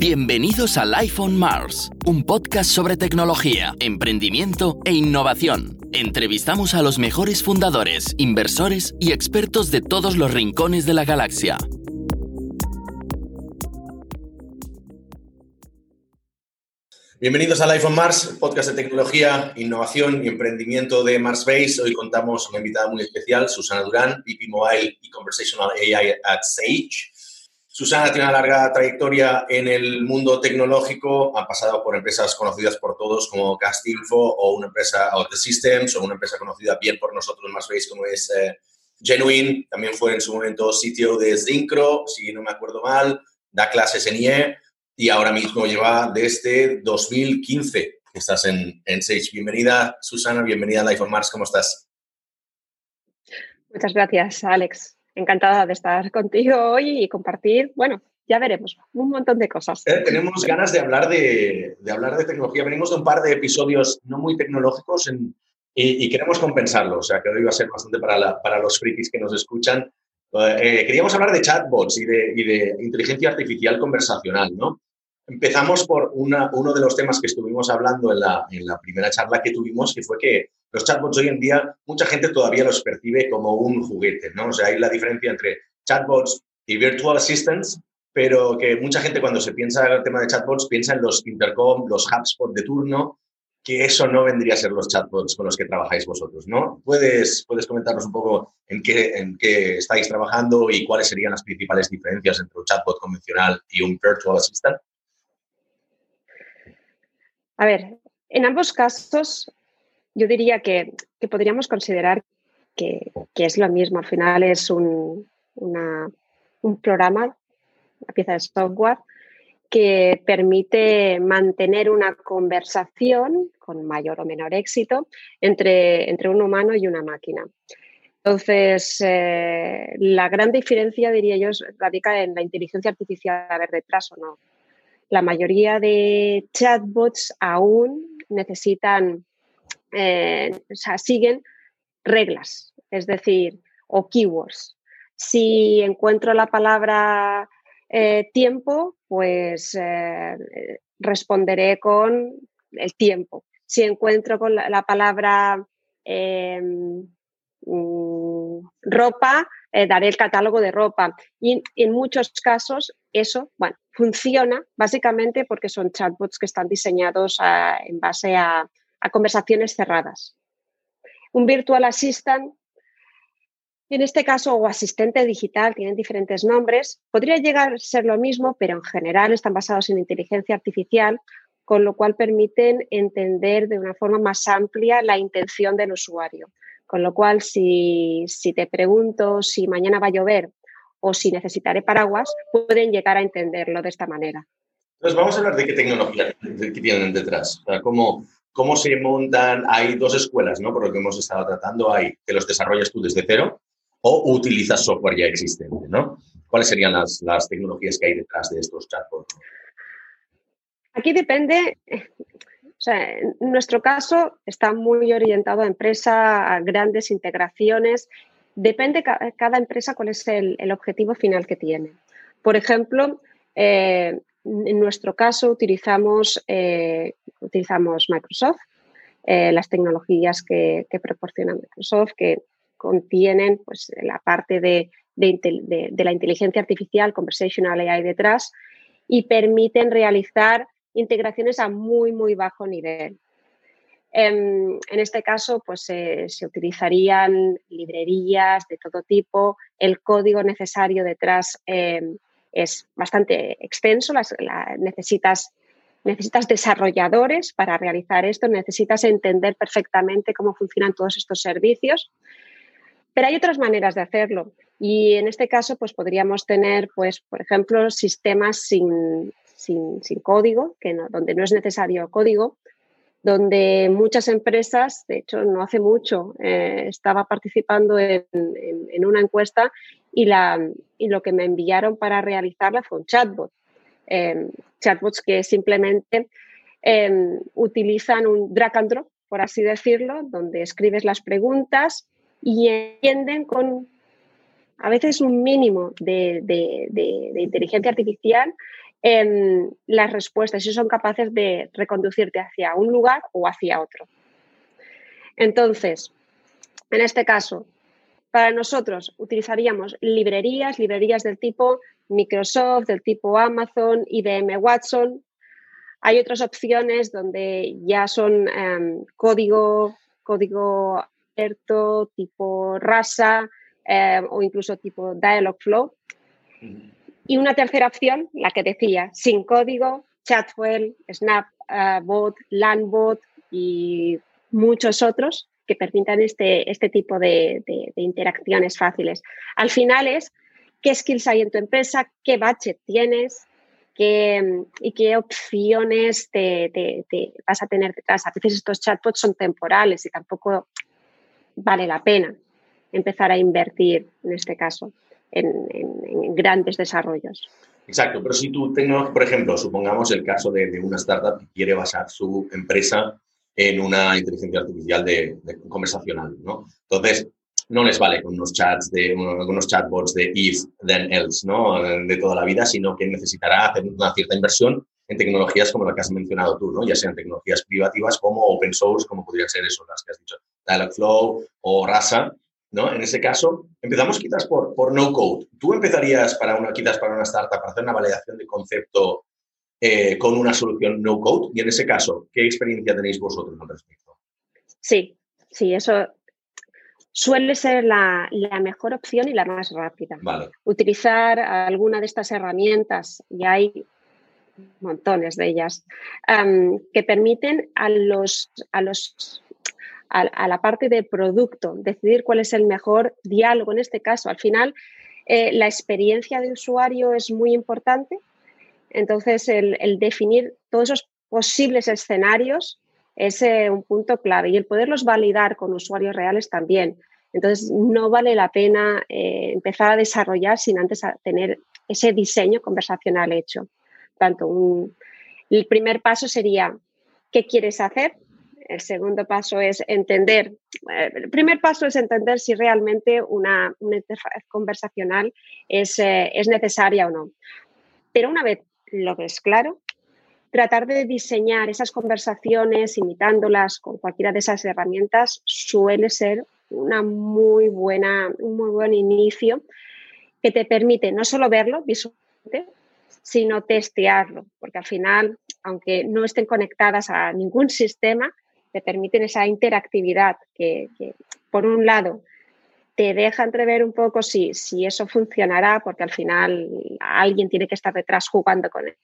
Bienvenidos a Life on Mars, un podcast sobre tecnología, emprendimiento e innovación. Entrevistamos a los mejores fundadores, inversores y expertos de todos los rincones de la galaxia. Bienvenidos a Life on Mars, podcast de tecnología, innovación y emprendimiento de Mars Base. Hoy contamos con una invitada muy especial, Susana Durán, VP Mobile y Conversational AI at Sage. Susana tiene una larga trayectoria en el mundo tecnológico, ha pasado por empresas conocidas por todos como Castinfo o una empresa Out Systems o una empresa conocida bien por nosotros más veis como es eh, Genuine, también fue en su momento sitio de Zincro, si no me acuerdo mal, da clases en IE y ahora mismo lleva desde 2015 estás en, en Sage. Bienvenida Susana, bienvenida a Life on Mars, ¿cómo estás? Muchas gracias, Alex encantada de estar contigo hoy y compartir, bueno, ya veremos, un montón de cosas. Eh, tenemos ganas de hablar de, de, hablar de tecnología. Venimos de un par de episodios no muy tecnológicos y, queremos compensarlo. O sea, que hoy va a ser bastante para, para los frikis que nos escuchan. Eh, queríamos hablar de chatbots y de, y de, inteligencia artificial conversacional, ¿no? Empezamos por una, uno de los temas que estuvimos hablando en la, en la primera charla que tuvimos, que fue que los chatbots hoy en día, mucha gente todavía los percibe como un juguete, ¿no? O sea, hay la diferencia entre chatbots y virtual assistants, pero que mucha gente cuando se piensa en el tema de chatbots piensa en los intercom, los HubSpot de turno, que eso no vendría a ser los chatbots con los que trabajáis vosotros, ¿no? ¿Puedes, puedes comentarnos un poco en qué, en qué estáis trabajando y cuáles serían las principales diferencias entre un chatbot convencional y un virtual assistant? A ver, en ambos casos yo diría que, podríamos considerar que, es lo mismo. Al final es un, programa, una pieza de software que permite mantener una conversación con mayor o menor éxito entre, entre un humano y una máquina. Entonces, eh, la gran diferencia, diría yo, radica en la inteligencia artificial a ver detrás o no. La mayoría de chatbots aún necesitan eh, o sea, siguen reglas, es decir, o keywords. Si encuentro la palabra eh, tiempo, pues eh, responderé con el tiempo. Si encuentro con la, palabra em, mm, ropa, daré el catálogo de ropa. Y en muchos casos eso, bueno, funciona básicamente porque son chatbots que están diseñados en base a, conversaciones cerradas. Un virtual assistant, en este caso, o asistente digital, tienen diferentes nombres, podría llegar a ser lo mismo, pero en general están basados en inteligencia artificial, con lo cual permiten entender de una forma más amplia la intención del usuario. Con lo cual, si, si te pregunto si mañana va a llover o si necesitaré paraguas, pueden llegar a entenderlo de esta manera. Entonces, vamos a hablar de qué tecnología tienen detrás. O ¿cómo, cómo se montan, hay dos escuelas, ¿no? Por lo que hemos estado tratando, hay que los desarrollas tú desde cero o utilizas software ya existente, ¿no? ¿Cuáles serían las, las tecnologías que hay detrás de estos chatbots? Aquí depende, o sea, en nuestro caso está muy orientado a empresa, a grandes integraciones. Depende cada empresa cuál es el, objetivo final que tiene. Por ejemplo, eh, en nuestro caso utilizamos, eh, utilizamos Microsoft, eh, las tecnologías que, proporciona Microsoft, que contienen pues, la parte de, la inteligencia artificial, conversational AI detrás, y permiten realizar integraciones a muy, muy bajo nivel. En, este caso, pues se utilizarían librerías de todo tipo, el código necesario detrás em, es bastante extenso, necesitas, necesitas desarrolladores para realizar esto, necesitas entender perfectamente cómo funcionan todos estos servicios, pero hay otras maneras de hacerlo. Y en este caso pues podríamos tener, pues, por ejemplo, sistemas sin, sin, código, que donde no es necesario código, donde muchas empresas, de hecho no hace mucho, eh, estaba participando en, una encuesta y, lo que me enviaron para realizarla fue un chatbot. Em, chatbots que simplemente em, utilizan un drag and drop, por así decirlo, donde escribes las preguntas y entienden con a veces un mínimo de inteligencia artificial em, las respuestas y son capaces de reconducirte hacia un lugar o hacia otro. Entonces, en este caso, para nosotros utilizaríamos librerías, librerías del tipo Microsoft, del tipo Amazon, IBM Watson. Hay otras opciones donde ya son em, código, código abierto, tipo Rasa em, o incluso tipo Dialogflow. Y una tercera opción, la que decía, sin código, Chatwell, Snapbot, uh, Landbot y muchos otros que permitan este, este tipo de, interacciones fáciles. Al final es qué skills hay en tu empresa, qué budget tienes qué, y qué opciones te, vas a tener detrás. A veces estos chatbots son temporales y tampoco vale la pena empezar a invertir, en este caso, en, grandes desarrollos. Exacto, pero si tú tengas, por ejemplo, supongamos el caso de, de, una startup que quiere basar su empresa en una inteligencia artificial de, conversacional, ¿no? Entonces, no les vale con unos chats de unos chatbots de if, then, else, ¿no? De toda la vida, sino que necesitará hacer una cierta inversión en tecnologías como la que has mencionado tú, ¿no? Ya sean tecnologías privativas como open source, como podrían ser eso, las que has dicho, Dialogflow o Rasa, ¿no? En ese caso, empezamos quizás por, por no code. ¿Tú empezarías para una, quizás para una startup, para hacer una validación de concepto eh, con una solución no code? Y en ese caso, ¿qué experiencia tenéis vosotros al respecto? Sí, sí, eso suele ser la, mejor opción y la más rápida. Utilizar alguna de estas herramientas, y hay montones de ellas, que permiten a los, a los a, la parte de producto, decidir cuál es el mejor diálogo en este caso. Al final, eh, la experiencia de usuario es muy importante entonces, el, definir todos esos posibles escenarios es eh, un punto clave y el poderlos validar con usuarios reales también. Entonces, no vale la pena eh, empezar a desarrollar sin antes tener ese diseño conversacional hecho. Tanto el primer paso sería, ¿qué quieres hacer? El segundo paso es entender, eh, el primer paso es entender si realmente una, interfaz conversacional es, es necesaria o no. Pero una vez lo que es claro, tratar de diseñar esas conversaciones imitándolas con cualquiera de esas herramientas suele ser una muy buena, un muy buen inicio que te permite no solo verlo visualmente, sino testearlo, porque al final, aunque no estén conectadas a ningún sistema, te permiten esa interactividad que, por un lado, te deja entrever un poco si, si eso funcionará, porque al final alguien tiene que estar detrás jugando con él.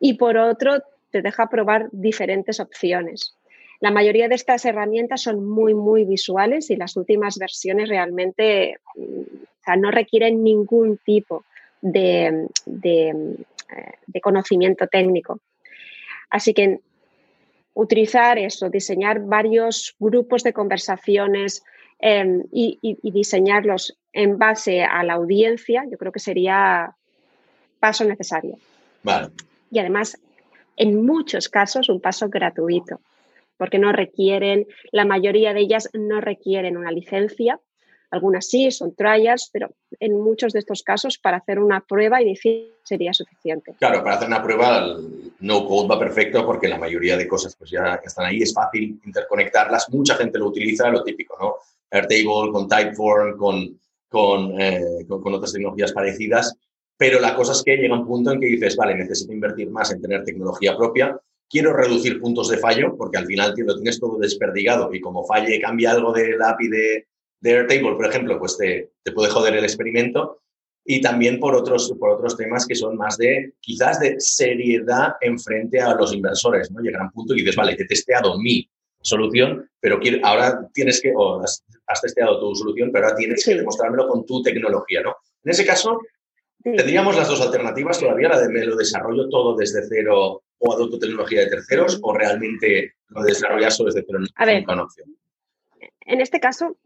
Y por otro, te deja probar diferentes opciones. La mayoría de estas herramientas son muy, muy visuales y las últimas versiones realmente no requieren ningún tipo de, de, de, conocimiento técnico. Así que utilizar eso, diseñar varios grupos de conversaciones, Em, y, diseñarlos en base a la audiencia, yo creo que sería paso necesario. Y además, en muchos casos, un paso gratuito, porque no requieren, la mayoría de ellas no requieren una licencia, algunas sí, son trials, pero en muchos de estos casos para hacer una prueba inicial sería suficiente. Claro, para hacer una prueba el no code va perfecto porque la mayoría de cosas pues ya están ahí, es fácil interconectarlas, mucha gente lo utiliza, lo típico, ¿no? Airtable, con Typeform, con, con, eh, con, otras tecnologías parecidas, pero la cosa es que llega un punto en que dices, vale, necesito invertir más en tener tecnología propia, quiero reducir puntos de fallo, porque al final lo tienes todo desperdigado y como falle, cambia algo del API de, de Airtable, por ejemplo, pues te, te, puede joder el experimento. Y también por otros, por otros temas que son más de, quizás de seriedad en frente a los inversores, ¿no? Llega un punto y dices, vale, te he testeado mi solución, pero ahora tienes que, o has, testeado tu solución, pero ahora tienes que demostrármelo con tu tecnología, ¿no? En ese caso, tendríamos las dos alternativas todavía, la de me lo desarrollo todo desde cero o adopto tecnología de terceros, o realmente lo desarrollas solo desde cero. A ver, en este caso,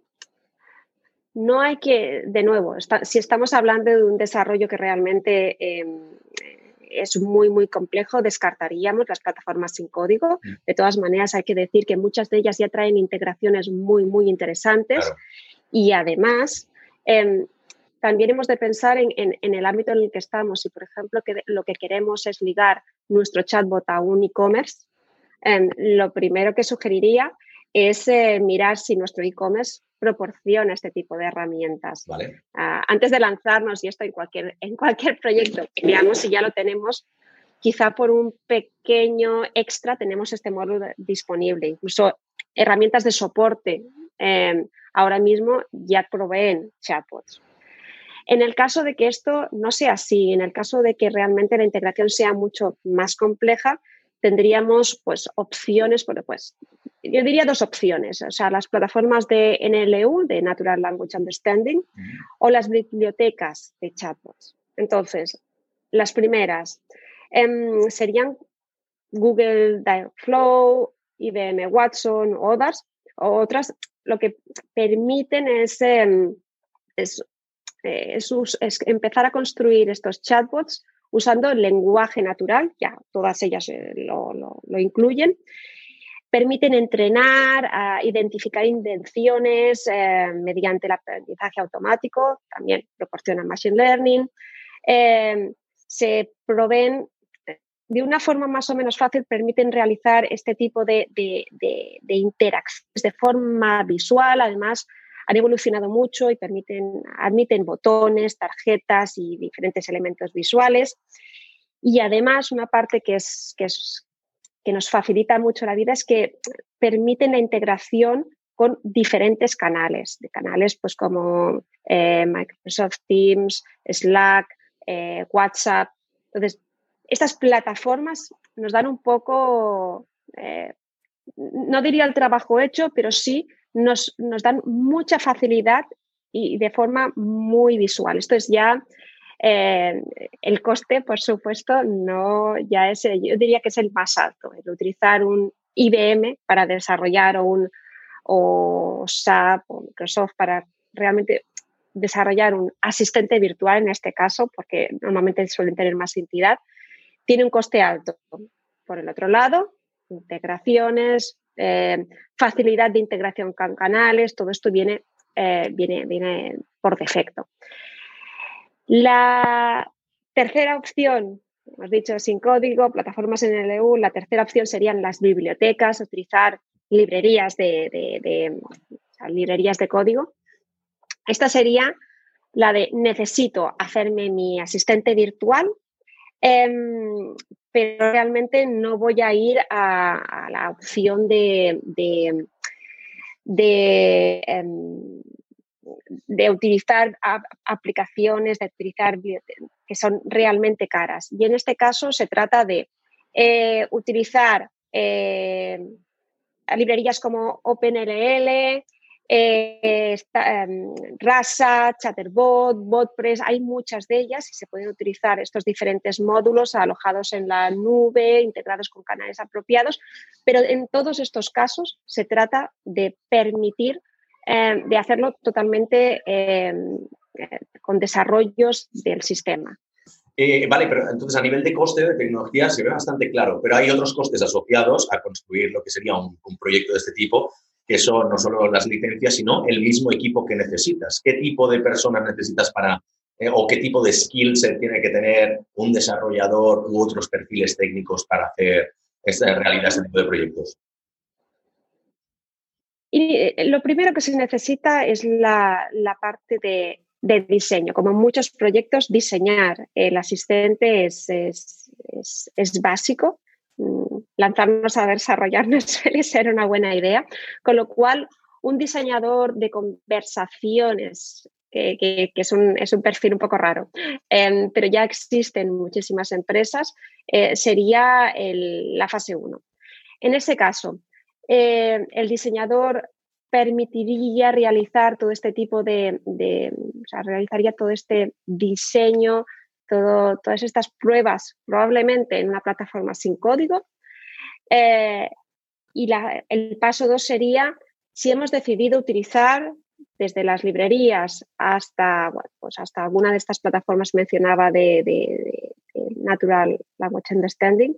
no hay que, de nuevo, si estamos hablando de un desarrollo que realmente em, es muy, muy complejo, descartaríamos las plataformas sin código. Mm. De todas maneras, hay que decir que muchas de ellas ya traen integraciones muy, muy interesantes y además, em, también hemos de pensar en, el ámbito en el que estamos. Si, por ejemplo, que lo que queremos es ligar nuestro chatbot a un e-commerce, em, lo primero que sugeriría es eh, mirar si nuestro e-commerce proporciona este tipo de herramientas. Ah, antes de lanzarnos, y esto en cualquier, en cualquier proyecto, veamos si ya lo tenemos, quizá por un pequeño extra tenemos este módulo disponible. Incluso herramientas de soporte em, ahora mismo ya proveen chatbots. En el caso de que esto no sea así, en el caso de que realmente la integración sea mucho más compleja, tendríamos pues opciones, bueno, pues yo diría dos opciones, o sea, las plataformas de NLU, de Natural Language Understanding, o las bibliotecas de chatbots. Entonces, las primeras em, serían Google Dialogflow, IBM Watson o otras, o otras, lo que permiten es, em, es, eh, empezar a construir estos chatbots usando el lenguaje natural, ya todas ellas eh, lo, incluyen, permiten entrenar, identificar intenciones eh, mediante el aprendizaje automático, también proporcionan machine learning, eh, se proveen de una forma más o menos fácil, permiten realizar este tipo de interacciones de forma visual, además han evolucionado mucho y permiten, admiten botones, tarjetas y diferentes elementos visuales. Y además, una parte que, es, que, es, que nos facilita mucho la vida es que permiten la integración con diferentes canales, de canales pues como eh, Microsoft Teams, Slack, eh, WhatsApp. Entonces, estas plataformas nos dan un poco, eh, no diría el trabajo hecho, pero sí nos, dan mucha facilidad y de forma muy visual. Esto es ya eh, el coste, por supuesto, no ya es, yo diría que es el más alto, el utilizar un IBM para desarrollar o un o SAP o Microsoft para realmente desarrollar un asistente virtual en este caso, porque normalmente suelen tener más entidad, tiene un coste alto. Por el otro lado, integraciones, eh, facilidad de integración con canales, todo esto viene, eh, viene, viene por defecto. La tercera opción, hemos dicho sin código, plataformas en el EU, la tercera opción serían las bibliotecas, utilizar librerías de, librerías de código. Esta sería la de necesito hacerme mi asistente virtual Em, pero realmente no voy a ir a, la opción de, de, de, em, utilizar aplicaciones, de utilizar que son realmente caras. Y en este caso se trata de eh, utilizar eh, librerías como OpenLL, eh, em, Rasa, Chatterbot, BotPress, hay muchas de ellas y se pueden utilizar estos diferentes módulos alojados en la nube, integrados con canales apropiados, pero en todos estos casos se trata de permitir, em, de hacerlo totalmente em, eh, con desarrollos del sistema. Eh, vale, pero entonces a nivel de coste de tecnología se ve bastante claro, pero hay otros costes asociados a construir lo que sería un proyecto de este tipo que son no solo las licencias, sino el mismo equipo que necesitas. ¿Qué tipo de personas necesitas para, eh, o qué tipo de skills tiene que tener un desarrollador u otros perfiles técnicos para hacer esta realidad este tipo de proyectos? Y eh, lo primero que se necesita es la, parte de, diseño. Como en muchos proyectos, diseñar el asistente es, es básico Mm, lanzarnos a desarrollar no suele ser una buena idea, con lo cual un diseñador de conversaciones, que, es, un, perfil un poco raro, em, pero ya existen muchísimas empresas, eh, sería la fase 1. En ese caso, eh, el diseñador permitiría realizar todo este tipo de, o sea, realizaría todo este diseño todas estas pruebas probablemente en una plataforma sin código. Eh, y el paso dos sería si hemos decidido utilizar desde las librerías hasta, pues hasta alguna de estas plataformas mencionaba de, Natural Language Understanding,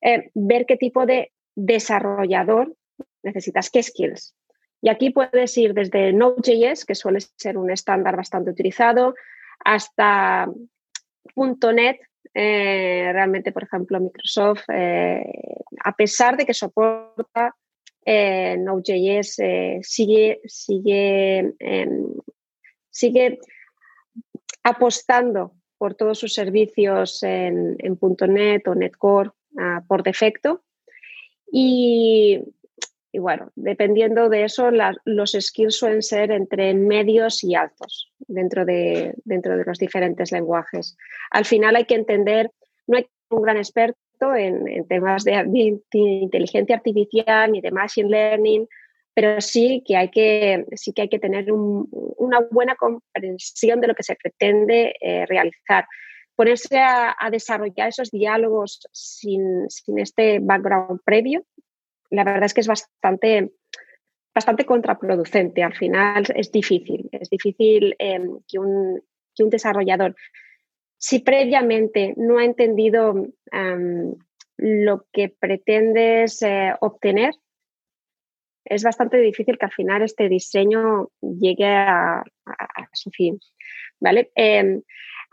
eh, ver qué tipo de desarrollador necesitas, qué skills. Y aquí puedes ir desde Node.js, que suele ser un estándar bastante utilizado, hasta .NET, eh, realmente, por ejemplo, Microsoft, eh, a pesar de que soporta eh, Node.js, sigue, sigue, em, sigue apostando por todos sus servicios en, .NET o NetCore ah, por defecto. Y, bueno, dependiendo de eso, los skills suelen ser entre medios y altos dentro de, dentro de los diferentes lenguajes. Al final hay que entender, no hay un gran experto en, temas de, inteligencia artificial ni de machine learning, pero sí que hay que, sí que, hay que tener una buena comprensión de lo que se pretende eh, realizar. Ponerse a, desarrollar esos diálogos sin, este background previo, la verdad es que es bastante, bastante contraproducente. Al final es difícil, es difícil em, que, un, un, desarrollador, si previamente no ha entendido em, lo que pretendes eh, obtener, es bastante difícil que al final este diseño llegue a, su fin. ¿vale? Em,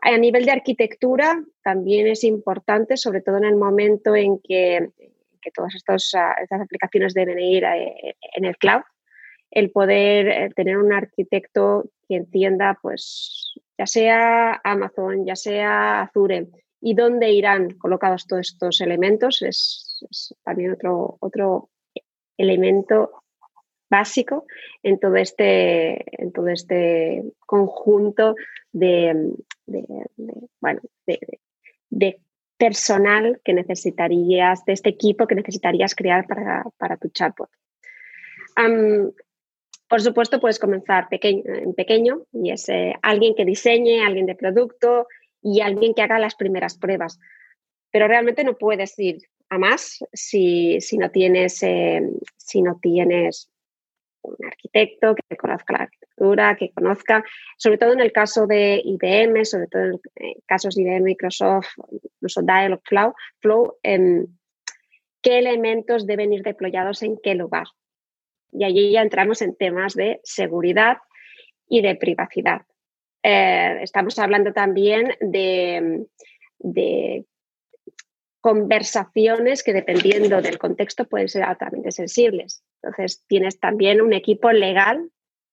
a nivel de arquitectura también es importante, sobre todo en el momento en que, todas estas aplicaciones deben ir eh, en el cloud, el poder eh, tener un arquitecto que entienda, pues, ya sea Amazon, ya sea Azure, y dónde irán colocados todos estos elementos es, también otro, otro elemento básico en todo este, en todo este conjunto de, bueno, de, personal que necesitarías, de este equipo que necesitarías crear para, tu chatbot. por supuesto, puedes comenzar pequeño, en pequeño y es eh, alguien que diseñe, alguien de producto y alguien que haga las primeras pruebas. Pero realmente no puedes ir a más si, no tienes, eh, si no tienes un arquitecto que conozca la que conozca, sobre todo en el caso de IBM, sobre todo en casos de IBM, Microsoft, incluso Dialog Flow, em, qué elementos deben ir deployados en qué lugar. Y allí ya entramos en temas de seguridad y de privacidad. Eh, estamos hablando también de conversaciones que dependiendo del contexto pueden ser altamente sensibles. Entonces, tienes también un equipo legal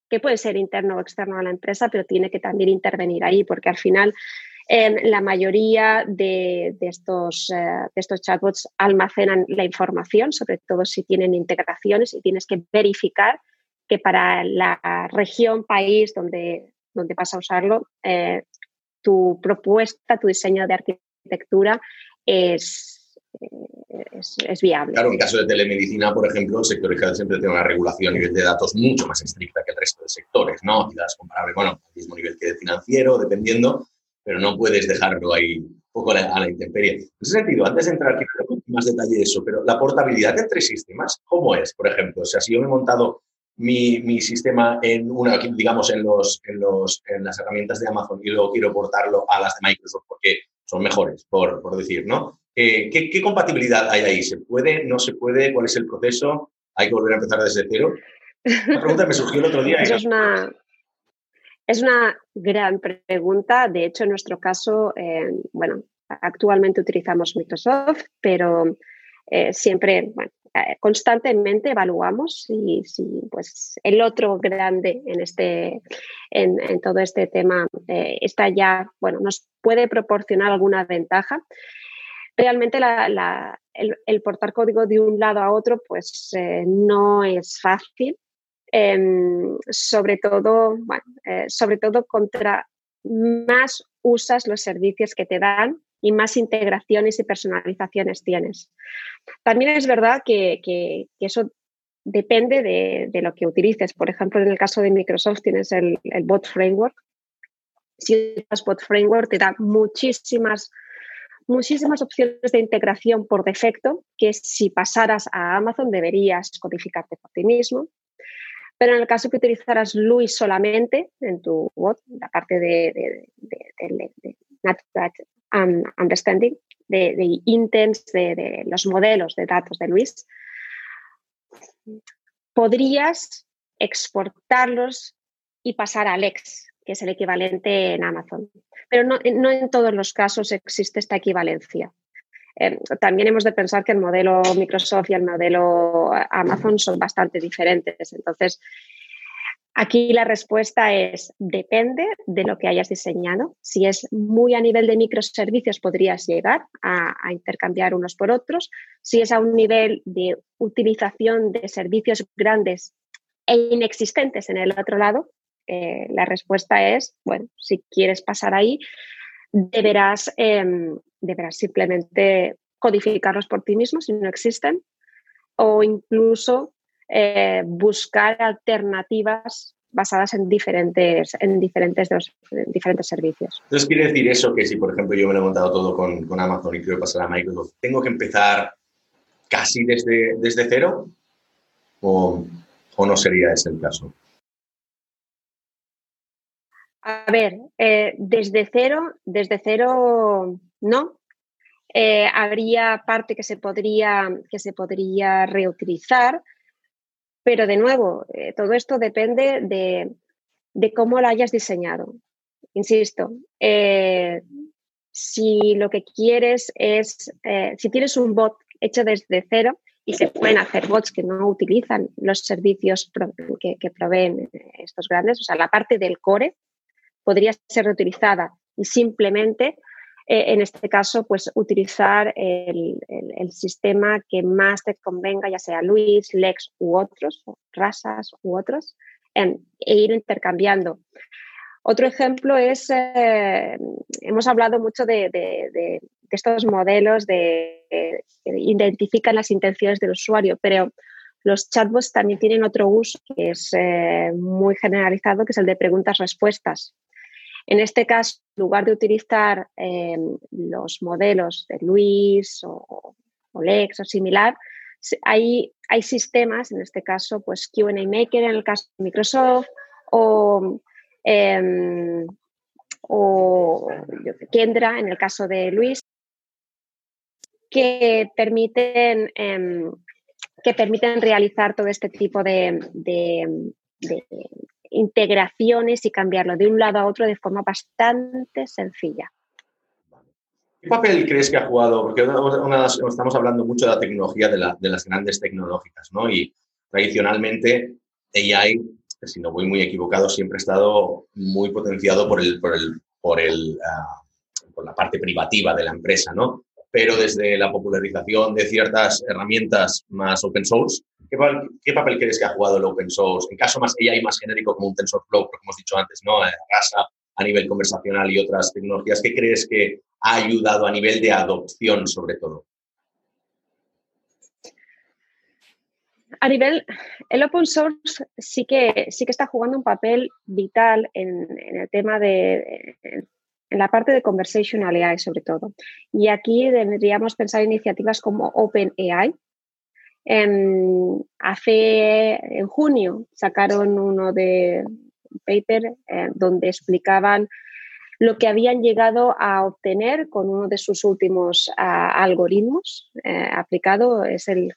que puede ser interno o externo a la empresa, pero tiene que también intervenir ahí, porque al final em, la mayoría de, estos, eh, de estos chatbots almacenan la información, sobre todo si tienen integraciones y tienes que verificar que para la región, país donde, donde vas a usarlo, eh, tu propuesta, tu diseño de arquitectura es, es, viable. Claro, en caso de telemedicina, por ejemplo, el sector digital siempre tiene una regulación a nivel de datos mucho más estricta que el resto de sectores, ¿no? Quizás comparable, bueno, al mismo nivel que el financiero, dependiendo, pero no puedes dejarlo ahí un poco a la, intemperie. En ese sentido, antes de entrar aquí más detalle de eso, pero la portabilidad entre sistemas, ¿cómo es, por ejemplo? O sea, si yo me he montado mi, mi, sistema en una, digamos, en, los, en, los, en las herramientas de Amazon y luego quiero portarlo a las de Microsoft porque son mejores, por, por decir, ¿no? Eh, ¿qué, ¿qué, compatibilidad hay ahí? ¿Se puede? ¿No se puede? ¿Cuál es el proceso? ¿Hay que volver a empezar desde cero? La pregunta me surgió el otro día. es una, es una gran pregunta. De hecho, en nuestro caso, eh, bueno, actualmente utilizamos Microsoft, pero eh, siempre, bueno, constantemente evaluamos si, si, pues, el otro grande en, este, en, en todo este tema está ya, bueno, nos puede proporcionar alguna ventaja. Realmente el, portar código de un lado a otro pues eh, no es fácil, em, sobre, todo, eh, sobre todo contra más usas los servicios que te dan y más integraciones y personalizaciones tienes. También es verdad que, eso depende de, lo que utilices. Por ejemplo, en el caso de Microsoft tienes el, el Bot Framework, si Spot Framework te da muchísimas, muchísimas opciones de integración por defecto que si pasaras a Amazon deberías codificarte por ti mismo. Pero en el caso que utilizaras Luis solamente en tu bot, la parte de, de, Understanding, de, intents, de, los modelos de datos de Luis, podrías exportarlos y pasar al Lex, que es el equivalente en Amazon. Pero no, no en todos los casos existe esta equivalencia. Eh, también hemos de pensar que el modelo Microsoft y el modelo Amazon son bastante diferentes. Entonces, aquí la respuesta es depende de lo que hayas diseñado. Si es muy a nivel de microservicios, podrías llegar a, intercambiar unos por otros. Si es a un nivel de utilización de servicios grandes e inexistentes en el otro lado, eh, la respuesta es, bueno, si quieres pasar ahí, deberás, em, deberás simplemente codificarlos por ti mismo si no existen o incluso eh, buscar alternativas basadas en diferentes, en diferentes, diferentes servicios. Entonces, ¿quiere decir eso que si, por ejemplo, yo me lo he montado todo con, con Amazon y quiero pasar a Microsoft, ¿tengo que empezar casi desde, desde cero? ¿O, ¿O no sería ese el caso? A ver, eh, desde cero, desde cero no. Eh, habría parte que se podría, que se podría reutilizar, pero de nuevo, eh, todo esto depende de, cómo lo hayas diseñado. Insisto, si lo que quieres es, si tienes un bot hecho desde cero, y se pueden hacer bots que no utilizan los servicios que, que, proveen estos grandes, o sea, la parte del core, podría ser reutilizada y simplemente, eh, en este caso, pues utilizar el, sistema que más te convenga, ya sea Luis, Lex u otros, razas u otros, e ir intercambiando. Otro ejemplo es, eh, hemos hablado mucho de, estos modelos de, que identifican las intenciones del usuario, pero los chatbots también tienen otro uso que es eh, muy generalizado, que es el de preguntas-respuestas. En este caso, en lugar de utilizar em, los modelos de Luis o, Lex o similar, hay, hay, sistemas, en este caso, pues QA Maker en el caso de Microsoft o, em, Kendra en el caso de Luis, que permiten, em, que permiten realizar todo este tipo de integraciones y cambiarlo de un lado a otro de forma bastante sencilla. ¿Qué papel crees que ha jugado? Porque estamos hablando mucho de la tecnología de, las grandes tecnológicas, ¿no? Y tradicionalmente AI, si no voy muy equivocado, siempre ha estado muy potenciado por, ah, por la parte privativa de la empresa, ¿no? Pero desde la popularización de ciertas herramientas más open source, ¿Qué, papel crees que ha jugado el open source? En caso más AI más genérico como un TensorFlow, como hemos dicho antes, ¿no? RASA eh, a nivel conversacional y otras tecnologías, ¿qué crees que ha ayudado a nivel de adopción sobre todo? A nivel, el open source sí que, sí que está jugando un papel vital en, el tema de, la parte de conversational AI sobre todo. Y aquí deberíamos pensar iniciativas como OpenAI, en, hace, en junio sacaron uno de paper eh, donde explicaban lo que habían llegado a obtener con uno de sus últimos algoritmos eh, aplicado. Es el,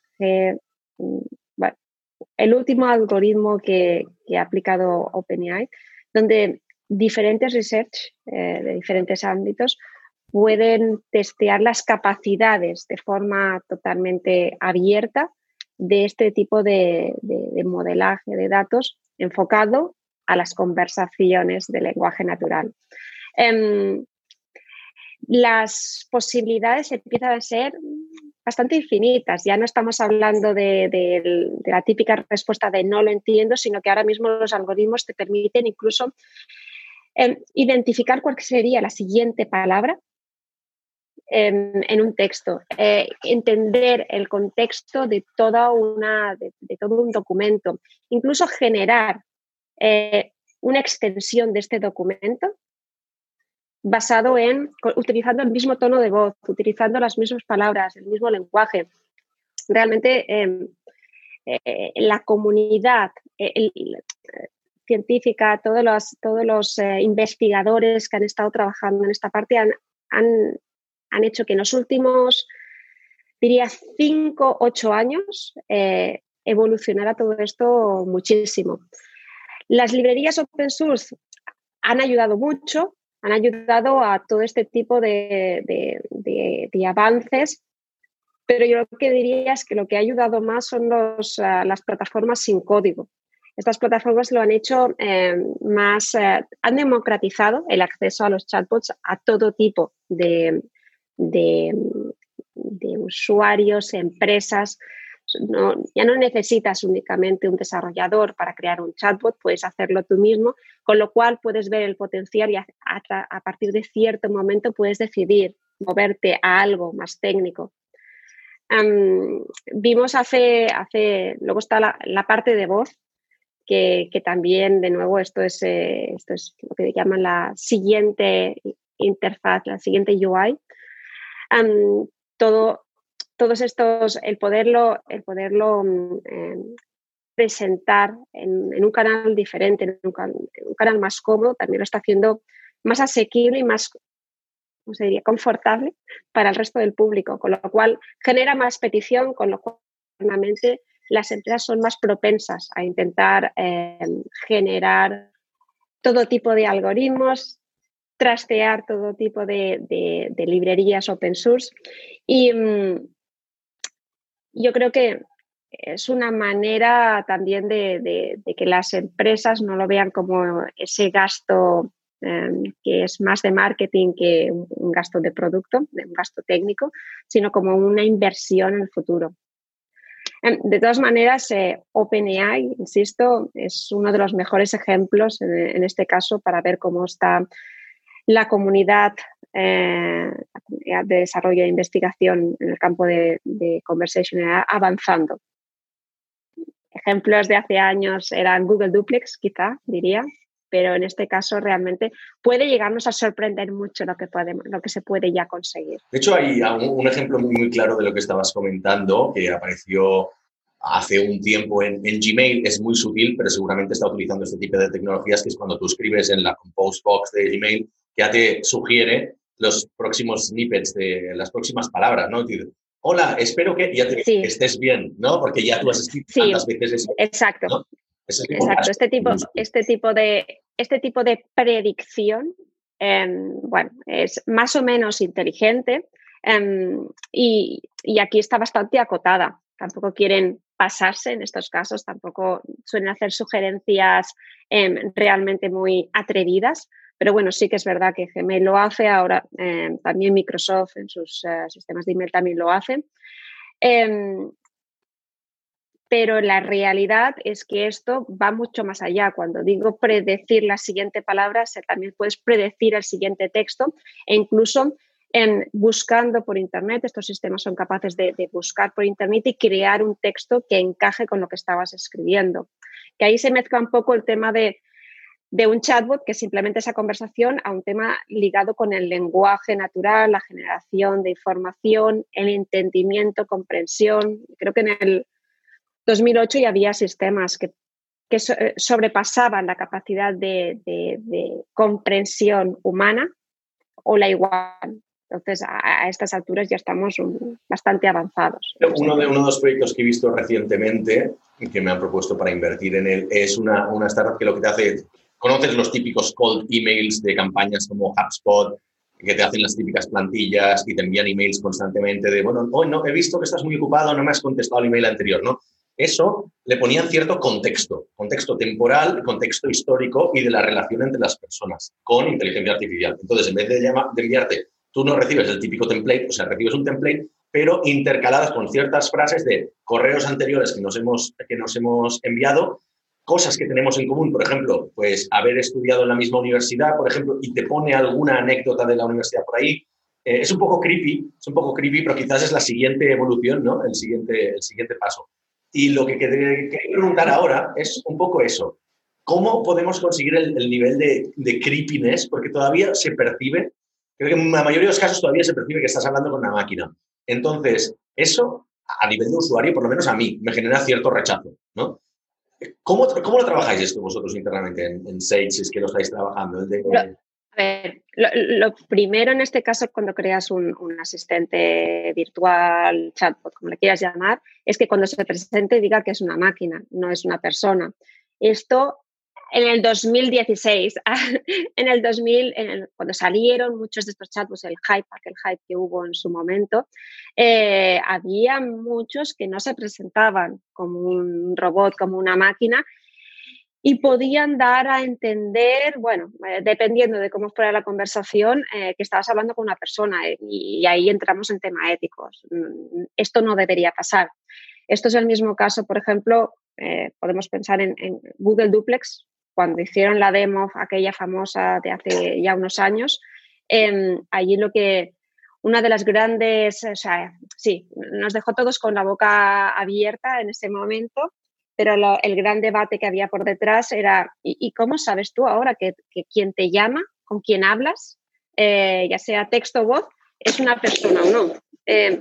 el último algoritmo que, ha aplicado OpenAI, donde diferentes research eh, de diferentes ámbitos pueden testear las capacidades de forma totalmente abierta de este tipo de, modelaje de datos enfocado a las conversaciones de lenguaje natural. Em, las posibilidades empiezan a ser bastante infinitas. Ya no estamos hablando de, la típica respuesta de no lo entiendo, sino que ahora mismo los algoritmos te permiten incluso em, identificar cuál sería la siguiente palabra en, un texto, eh, entender el contexto de, toda una, de, todo un documento, incluso generar eh, una extensión de este documento basado en, utilizando el mismo tono de voz, utilizando las mismas palabras, el mismo lenguaje. Realmente em, eh, la comunidad científica, todos los, todos los investigadores que han estado trabajando en esta parte han, han hecho que en los últimos, diría, cinco, ocho años, eh, evolucionara todo esto muchísimo. Las librerías open source han ayudado mucho, han ayudado a todo este tipo de, avances, pero yo lo que diría es que lo que ha ayudado más son los, ah, las plataformas sin código. Estas plataformas lo han hecho eh, más, eh, han democratizado el acceso a los chatbots a todo tipo de, de, usuarios, empresas. ya no necesitas únicamente un desarrollador para crear un chatbot, puedes hacerlo tú mismo, con lo cual puedes ver el potencial y a, partir de cierto momento puedes decidir moverte a algo más técnico. vimos hace, hace, luego está la, parte de voz, que, también, de nuevo, esto es, eh, esto es lo que llaman la siguiente interfaz, la siguiente UI, todo, todos estos, el poderlo, el poderlo mm, em, presentar en, un canal diferente, en un, canal más cómodo, también lo está haciendo más asequible y más ¿cómo se diría? confortable para el resto del público, con lo cual genera más petición, con lo cual realmente las empresas son más propensas a intentar em, generar todo tipo de algoritmos, trastear todo tipo de, librerías open source. Y mm, yo creo que es una manera también de, que las empresas no lo vean como ese gasto em, que es más de marketing que un, gasto de producto, un gasto técnico, sino como una inversión en el futuro. Em, de todas maneras, eh, OpenAI, insisto, es uno de los mejores ejemplos en, este caso para ver cómo está la comunidad, eh, de desarrollo e investigación en el campo de, de avanzando. Ejemplos de hace años eran Google Duplex, quizá, diría, pero en este caso realmente puede llegarnos a sorprender mucho lo que, podemos, lo que se puede ya conseguir. De hecho, hay un, ejemplo muy, muy claro de lo que estabas comentando, que apareció hace un tiempo en, en, Gmail, es muy sutil, pero seguramente está utilizando este tipo de tecnologías, que es cuando tú escribes en la Compose Box de Gmail, ya te sugiere los próximos snippets de las próximas palabras, ¿no? Hola, espero que ya te, estés bien, ¿no? Porque ya tú has escrito tantas veces eso. Exacto. Exacto. Este tipo, este tipo de, este tipo de predicción, em, bueno, es más o menos inteligente em, y, y, aquí está bastante acotada. Tampoco quieren pasarse en estos casos, tampoco suelen hacer sugerencias em, realmente muy atrevidas, pero bueno, sí que es verdad que Gmail lo hace, ahora eh, también Microsoft en sus eh, sistemas de email también lo hace. Pero la realidad es que esto va mucho más allá. Cuando digo predecir la siguiente palabra, también puedes predecir el siguiente texto e incluso en buscando por Internet, estos sistemas son capaces de, de, buscar por Internet y crear un texto que encaje con lo que estabas escribiendo. Que ahí se mezcla un poco el tema de de un chatbot que simplemente esa conversación a un tema ligado con el lenguaje natural, la generación de información, el entendimiento, comprensión. Creo que en el 2008 ya había sistemas que, eh, sobrepasaban la capacidad de, comprensión humana o la igual. Entonces, a, estas alturas ya estamos bastante avanzados. Uno de, uno de los proyectos que he visto recientemente, que me han propuesto para invertir en él, es una, una startup que lo que te hace conoces los típicos cold emails de campañas como HubSpot, que te hacen las típicas plantillas y te envían emails constantemente de, bueno, hoy no, he visto que estás muy ocupado, no me has contestado el email anterior, ¿no? Eso le ponían cierto contexto, contexto temporal, contexto histórico y de la relación entre las personas con inteligencia artificial. Entonces, en vez de, de enviarte, tú no recibes el típico template, o sea, recibes un template, pero intercaladas con ciertas frases de correos anteriores que nos hemos, que nos hemos enviado cosas que tenemos en común, por ejemplo, pues haber estudiado en la misma universidad, por ejemplo, y te pone alguna anécdota de la universidad por ahí. Eh, es un poco creepy, es un poco creepy, pero quizás es la siguiente evolución, ¿no? El siguiente, el siguiente paso. Y lo que quería preguntar ahora es un poco eso. ¿Cómo podemos conseguir el, nivel de, de, creepiness? Porque todavía se percibe, creo que en la mayoría de los casos todavía se percibe que estás hablando con una máquina. Entonces, eso a nivel de usuario, por lo menos a mí, me genera cierto rechazo, ¿no? ¿Cómo, ¿Cómo, lo trabajáis esto vosotros internamente en, en Sage, si es que lo estáis trabajando? A ver, lo, primero en este caso, cuando creas un, asistente virtual, chatbot, como le quieras llamar, es que cuando se presente diga que es una máquina, no es una persona. Esto en el 2016, en el 2000, cuando salieron muchos de estos chatbots, el hype, aquel hype que hubo en su momento, eh, había muchos que no se presentaban como un robot, como una máquina, y podían dar a entender, bueno, eh, dependiendo de cómo fuera la conversación, eh, que estabas hablando con una persona eh, y, ahí entramos en temas éticos. Mm, esto no debería pasar. Esto es el mismo caso, por ejemplo, podemos pensar en, Google Duplex, cuando hicieron la demo, aquella famosa de hace ya unos años. Em, allí lo que, una de las grandes, sí, nos dejó todos con la boca abierta en ese momento pero el gran debate que había por detrás era, ¿y, cómo sabes tú ahora que, quien te llama, con quien hablas, eh, ya sea texto o voz, es una persona o no? Eh,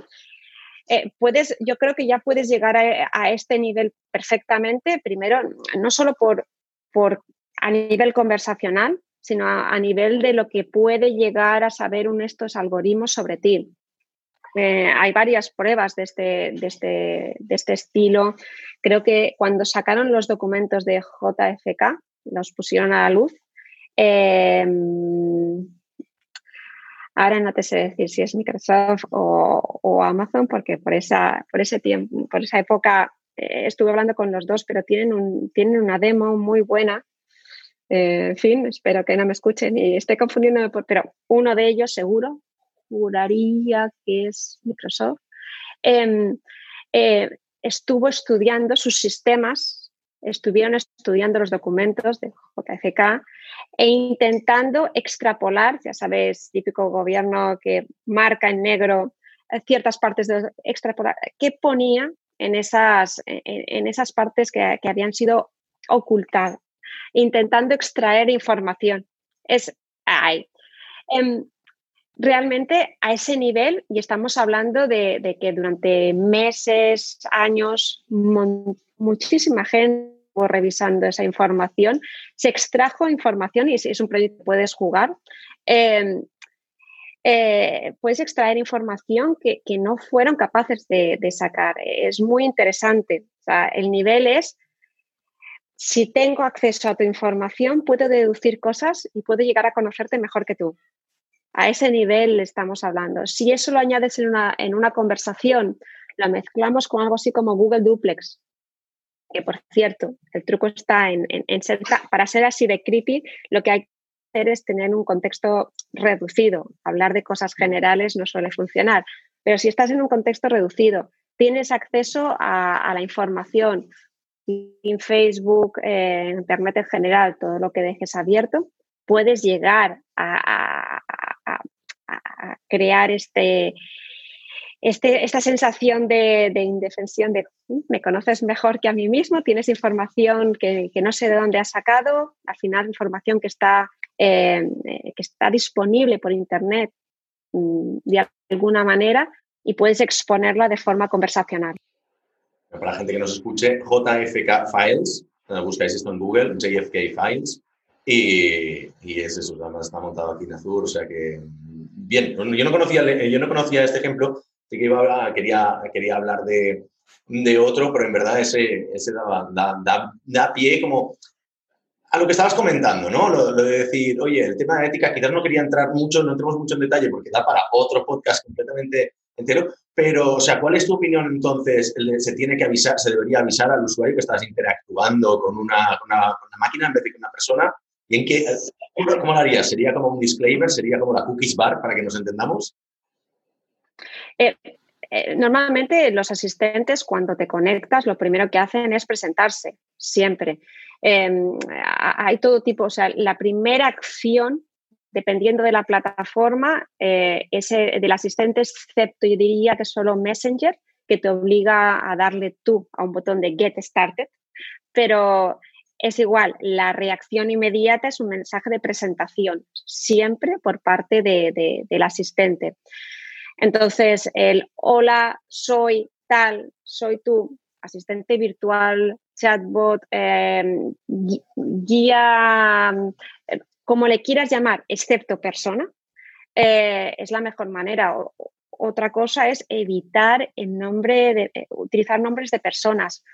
eh, puedes, yo creo que ya puedes llegar a, este nivel perfectamente, primero, no solo por, por a nivel conversacional, sino a, a, nivel de lo que puede llegar a saber un estos algoritmos sobre ti. Eh, hay varias pruebas de este, de, este, de este estilo. Creo que cuando sacaron los documentos de JFK, los pusieron a la luz. Em, ahora no te sé decir si es Microsoft o, Amazon, porque por esa, por ese tiempo, por esa época eh, estuve hablando con los dos, pero tienen, un, tienen una demo muy buena. Eh, en fin, espero que no me escuchen y esté confundiéndome, pero uno de ellos seguro juraría que es Microsoft, em, eh, estuvo estudiando sus sistemas, estuvieron estudiando los documentos de JFK e intentando extrapolar, ya sabes, típico gobierno que marca en negro eh, ciertas partes de extrapolar, qué ponía en esas, en, esas partes que, habían sido ocultadas, intentando extraer información. Es, em, realmente a ese nivel, y estamos hablando de, que durante meses, años, muchísima gente revisando esa información, se extrajo información y es un proyecto que puedes jugar. Em, eh, puedes extraer información que, no fueron capaces de, sacar. Es muy interesante. el nivel es, si tengo acceso a tu información, puedo deducir cosas y puedo llegar a conocerte mejor que tú. A ese nivel estamos hablando. Si eso lo añades en una, en una conversación, lo mezclamos con algo así como Google Duplex, que por cierto, el truco está en, ser, para ser así de creepy, lo que hay que hacer es tener un contexto reducido. Hablar de cosas generales no suele funcionar, pero si estás en un contexto reducido, tienes acceso a, la información en Facebook, en Internet en general, todo lo que dejes abierto, puedes llegar a, crear este, este, esta sensación de, indefensión, de me conoces mejor que a mí mismo, tienes información que, no sé de dónde has sacado, al final información que está, eh, que está disponible por Internet mm, de alguna manera y puedes exponerla de forma conversacional. Para la gente que nos escuche, JFK Files, eh, buscáis esto en Google, JFK Files, y, y es eso, además está montado aquí en Azur, o sea que bien, yo no conocía, yo no conocía este ejemplo, sí que iba quería, quería hablar de, de, otro, pero en verdad ese, ese da, da, da, pie como a lo que estabas comentando, ¿no? Lo, de decir, oye, el tema de ética quizás no quería entrar mucho, no entremos mucho en detalle porque da para otro podcast completamente entero, pero, o sea, ¿cuál es tu opinión entonces? ¿Se tiene que avisar, se debería avisar al usuario que estás interactuando con una, con una, con una máquina en vez de con una persona? ¿Y en qué, cómo, lo harías? ¿Sería como un disclaimer? ¿Sería como la cookies bar para que nos entendamos? Eh, eh, normalmente los asistentes cuando te conectas lo primero que hacen es presentarse, siempre. Em, hay todo tipo, o sea, la primera acción, dependiendo de la plataforma, eh, es del asistente, excepto yo diría que solo Messenger, que te obliga a darle tú a un botón de Get Started, pero es igual, la reacción inmediata es un mensaje de presentación, siempre por parte del asistente. Entonces, el hola, soy tal, soy tu asistente virtual, chatbot, em, guía, como le quieras llamar, excepto persona, eh, es la mejor manera. otra cosa es evitar el nombre de, eh, utilizar nombres de personas.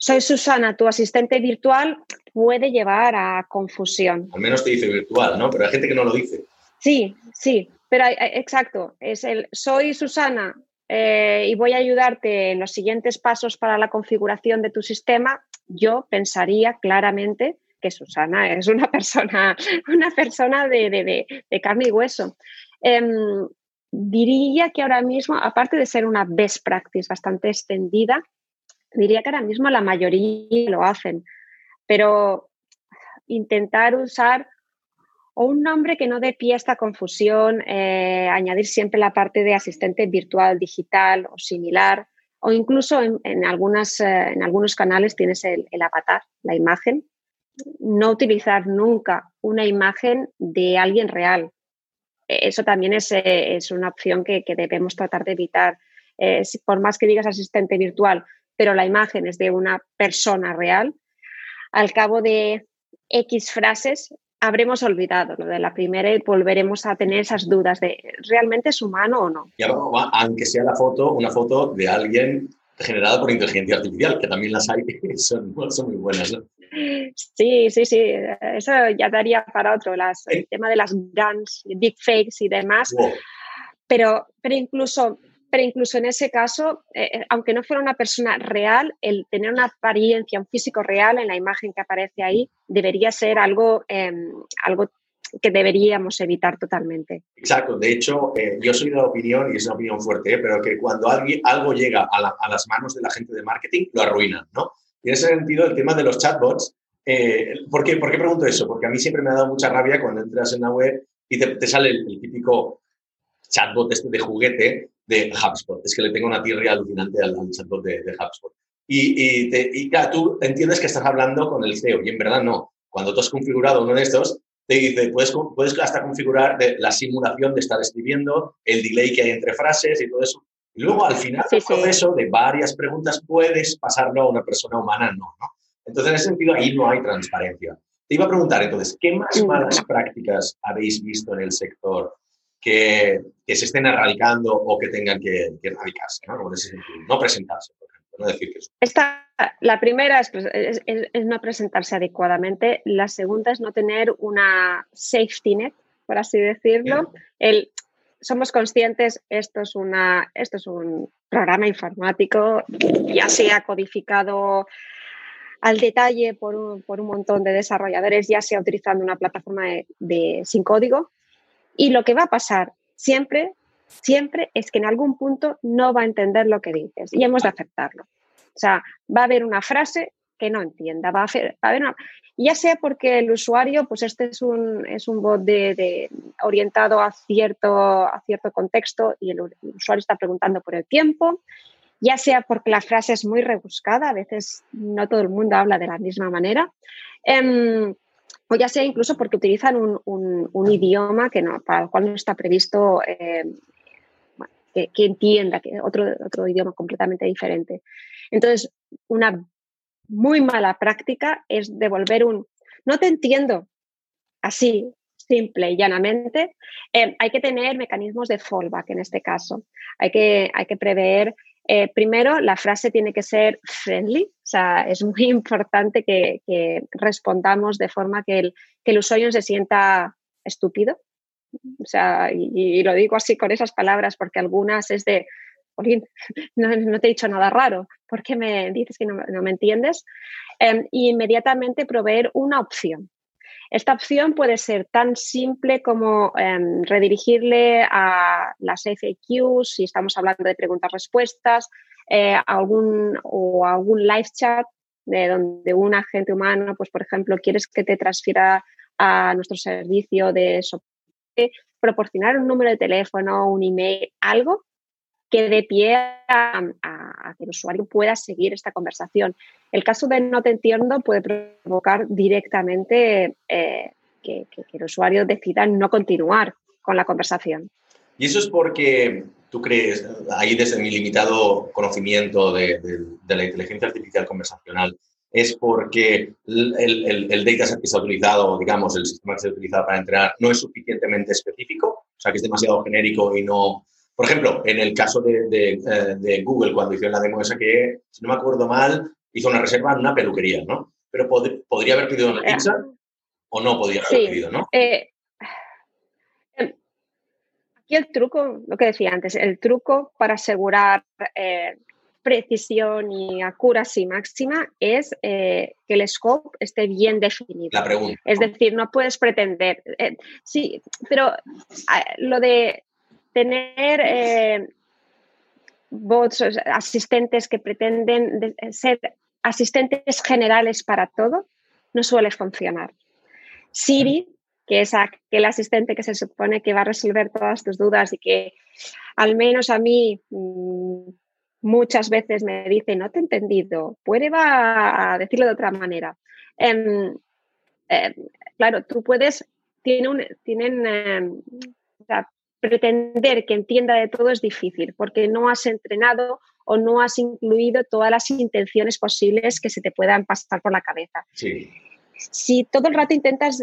Soy Susana, tu asistente virtual puede llevar a confusión. Al menos te dice virtual, ¿no? Pero hay gente que no lo dice. Sí, sí, pero exacto. Es el soy Susana eh, y voy a ayudarte en los siguientes pasos para la configuración de tu sistema. Yo pensaría claramente que Susana es una persona, una persona de, carne y hueso. Em, diría que ahora mismo, aparte de ser una best practice bastante extendida, diría que ahora mismo la mayoría lo hacen, pero intentar usar un nombre que no dé pie a esta confusión, eh, añadir siempre la parte de asistente virtual, digital o similar, o incluso en, algunas, eh, en algunos canales tienes el, avatar, la imagen, no utilizar nunca una imagen de alguien real. E, eso también es, eh, una opción que, debemos tratar de evitar. Eh, por más que digas asistente virtual, pero la imagen es de una persona real, al cabo de X frases habremos olvidado lo de la primera y volveremos a tener esas dudas de ¿realmente es humano o no? aunque sea la foto, una foto de alguien generada por inteligencia artificial, que también las hay, son, son muy buenas. ¿no? Sí, sí, sí, eso ya daría para otro, las, el tema de las guns, fakes y demás. Pero, pero, incluso, pero incluso en ese caso, eh, eh, aunque no fuera una persona real, el tener una apariencia, un físico real en la imagen que aparece ahí, debería ser algo, em, algo que deberíamos evitar totalmente. Exacto, de hecho, eh, yo soy de la opinión, y es una opinión fuerte, pero que cuando alguien, algo llega a, a, las manos de la gente de marketing, lo arruinan, ¿no? Y en ese sentido, el tema de los chatbots, eh, ¿por, qué, pregunto eso? Porque a mí siempre me ha dado mucha rabia cuando entras en la web y te, sale el, típico chatbot este de juguete de HubSpot. Es que le tengo una tierra alucinante al, chatbot de, HubSpot. Y, y, claro, tú entiendes que estás hablando con el CEO y en verdad no. Cuando tú has configurado uno de estos, te dice, puedes, puedes hasta configurar la simulación de estar escribiendo, el delay que hay entre frases y todo eso. Y luego al final del proceso de varias preguntas puedes pasarlo a una persona humana, no, ¿no? Entonces, en ese sentido, ahí no hay transparencia. Te iba a preguntar entonces, ¿qué más malas prácticas habéis visto en el sector que, que se estén erradicando o que tengan que, erradicarse? ¿no? no presentarse, por ejemplo, no decir que Esta, la primera es, pues, es, es, no presentarse adecuadamente. La segunda es no tener una safety net, por así decirlo. El, somos conscientes, esto es, una, esto es un programa informático, ya sea codificado al detalle por un, por un montón de desarrolladores, ya sea utilizando una plataforma de, sin código. Y lo que va a pasar siempre, siempre es que en algún punto no va a entender lo que dices y hemos de aceptarlo. O sea, va a haber una frase que no entienda, va a, ya sea porque el usuario, pues este es un, es un bot de, orientado a cierto, a cierto contexto y el, usuario está preguntando por el tiempo, ya sea porque la frase es muy rebuscada, a veces no todo el mundo habla de la misma manera, em, o ya sea incluso porque utilizan un, un, idioma que no, para el cual no está previsto que, que, entienda, que otro, otro idioma completamente diferente. Entonces, una muy mala práctica es devolver un no te entiendo así, simple y llanamente. Eh, hay que tener mecanismos de fallback en este caso. Hay que, hay que prever, eh, primero, la frase tiene que ser friendly, o sea, es muy importante que, respondamos de forma que el, que el usuario se sienta estúpido. O sea, y, lo digo así con esas palabras porque algunas es de, no, te he dicho nada raro, ¿por qué me dices que no, me entiendes? Em, inmediatamente proveer una opción. Esta opción puede ser tan simple como em, redirigirle a las FAQs, si estamos hablando de preguntas-respuestas, eh, algún, o algún live chat de donde un agente humano, pues por ejemplo, quieres que te transfiera a nuestro servicio de soporte, proporcionar un número de teléfono, un email, algo que dé pie a, que el usuario pueda seguir esta conversación. El caso de no te entiendo puede provocar directamente eh, que, el usuario decida no continuar con la conversación. Y eso es porque tú crees, ahí desde mi limitado conocimiento de, la inteligencia artificial conversacional, es porque el, el, dataset que se ha utilizado, digamos, el sistema que se ha utilizado para entrenar no es suficientemente específico, o sea, que es demasiado genérico y no... Por ejemplo, en el caso de, eh, Google, cuando hicieron la demo esa que, si no me acuerdo mal, hizo una reserva en una peluquería, ¿no? Pero podría haber pedido una eh, pizza o no podría haber pedido, ¿no? Eh, em, aquí el truco, lo que decía antes, el truco para asegurar precisión y accuracy máxima es eh, que el scope esté bien definido. La pregunta. Es decir, no puedes pretender. Eh, sí, pero ah, lo de tener eh, bots, asistentes que pretenden ser asistentes generales para todo, no suele funcionar. Siri, que es aquel asistente que se supone que va a resolver todas tus dudas y que al menos a mí mm, muchas veces me dice, no te he entendido, puede va a decirlo de otra manera. Em, em, claro, tú puedes, tiene tienen, em, pretender que entienda de todo es difícil porque no has entrenado o no has incluido todas las intenciones posibles que se te puedan pasar por la cabeza. Si todo el rato intentas,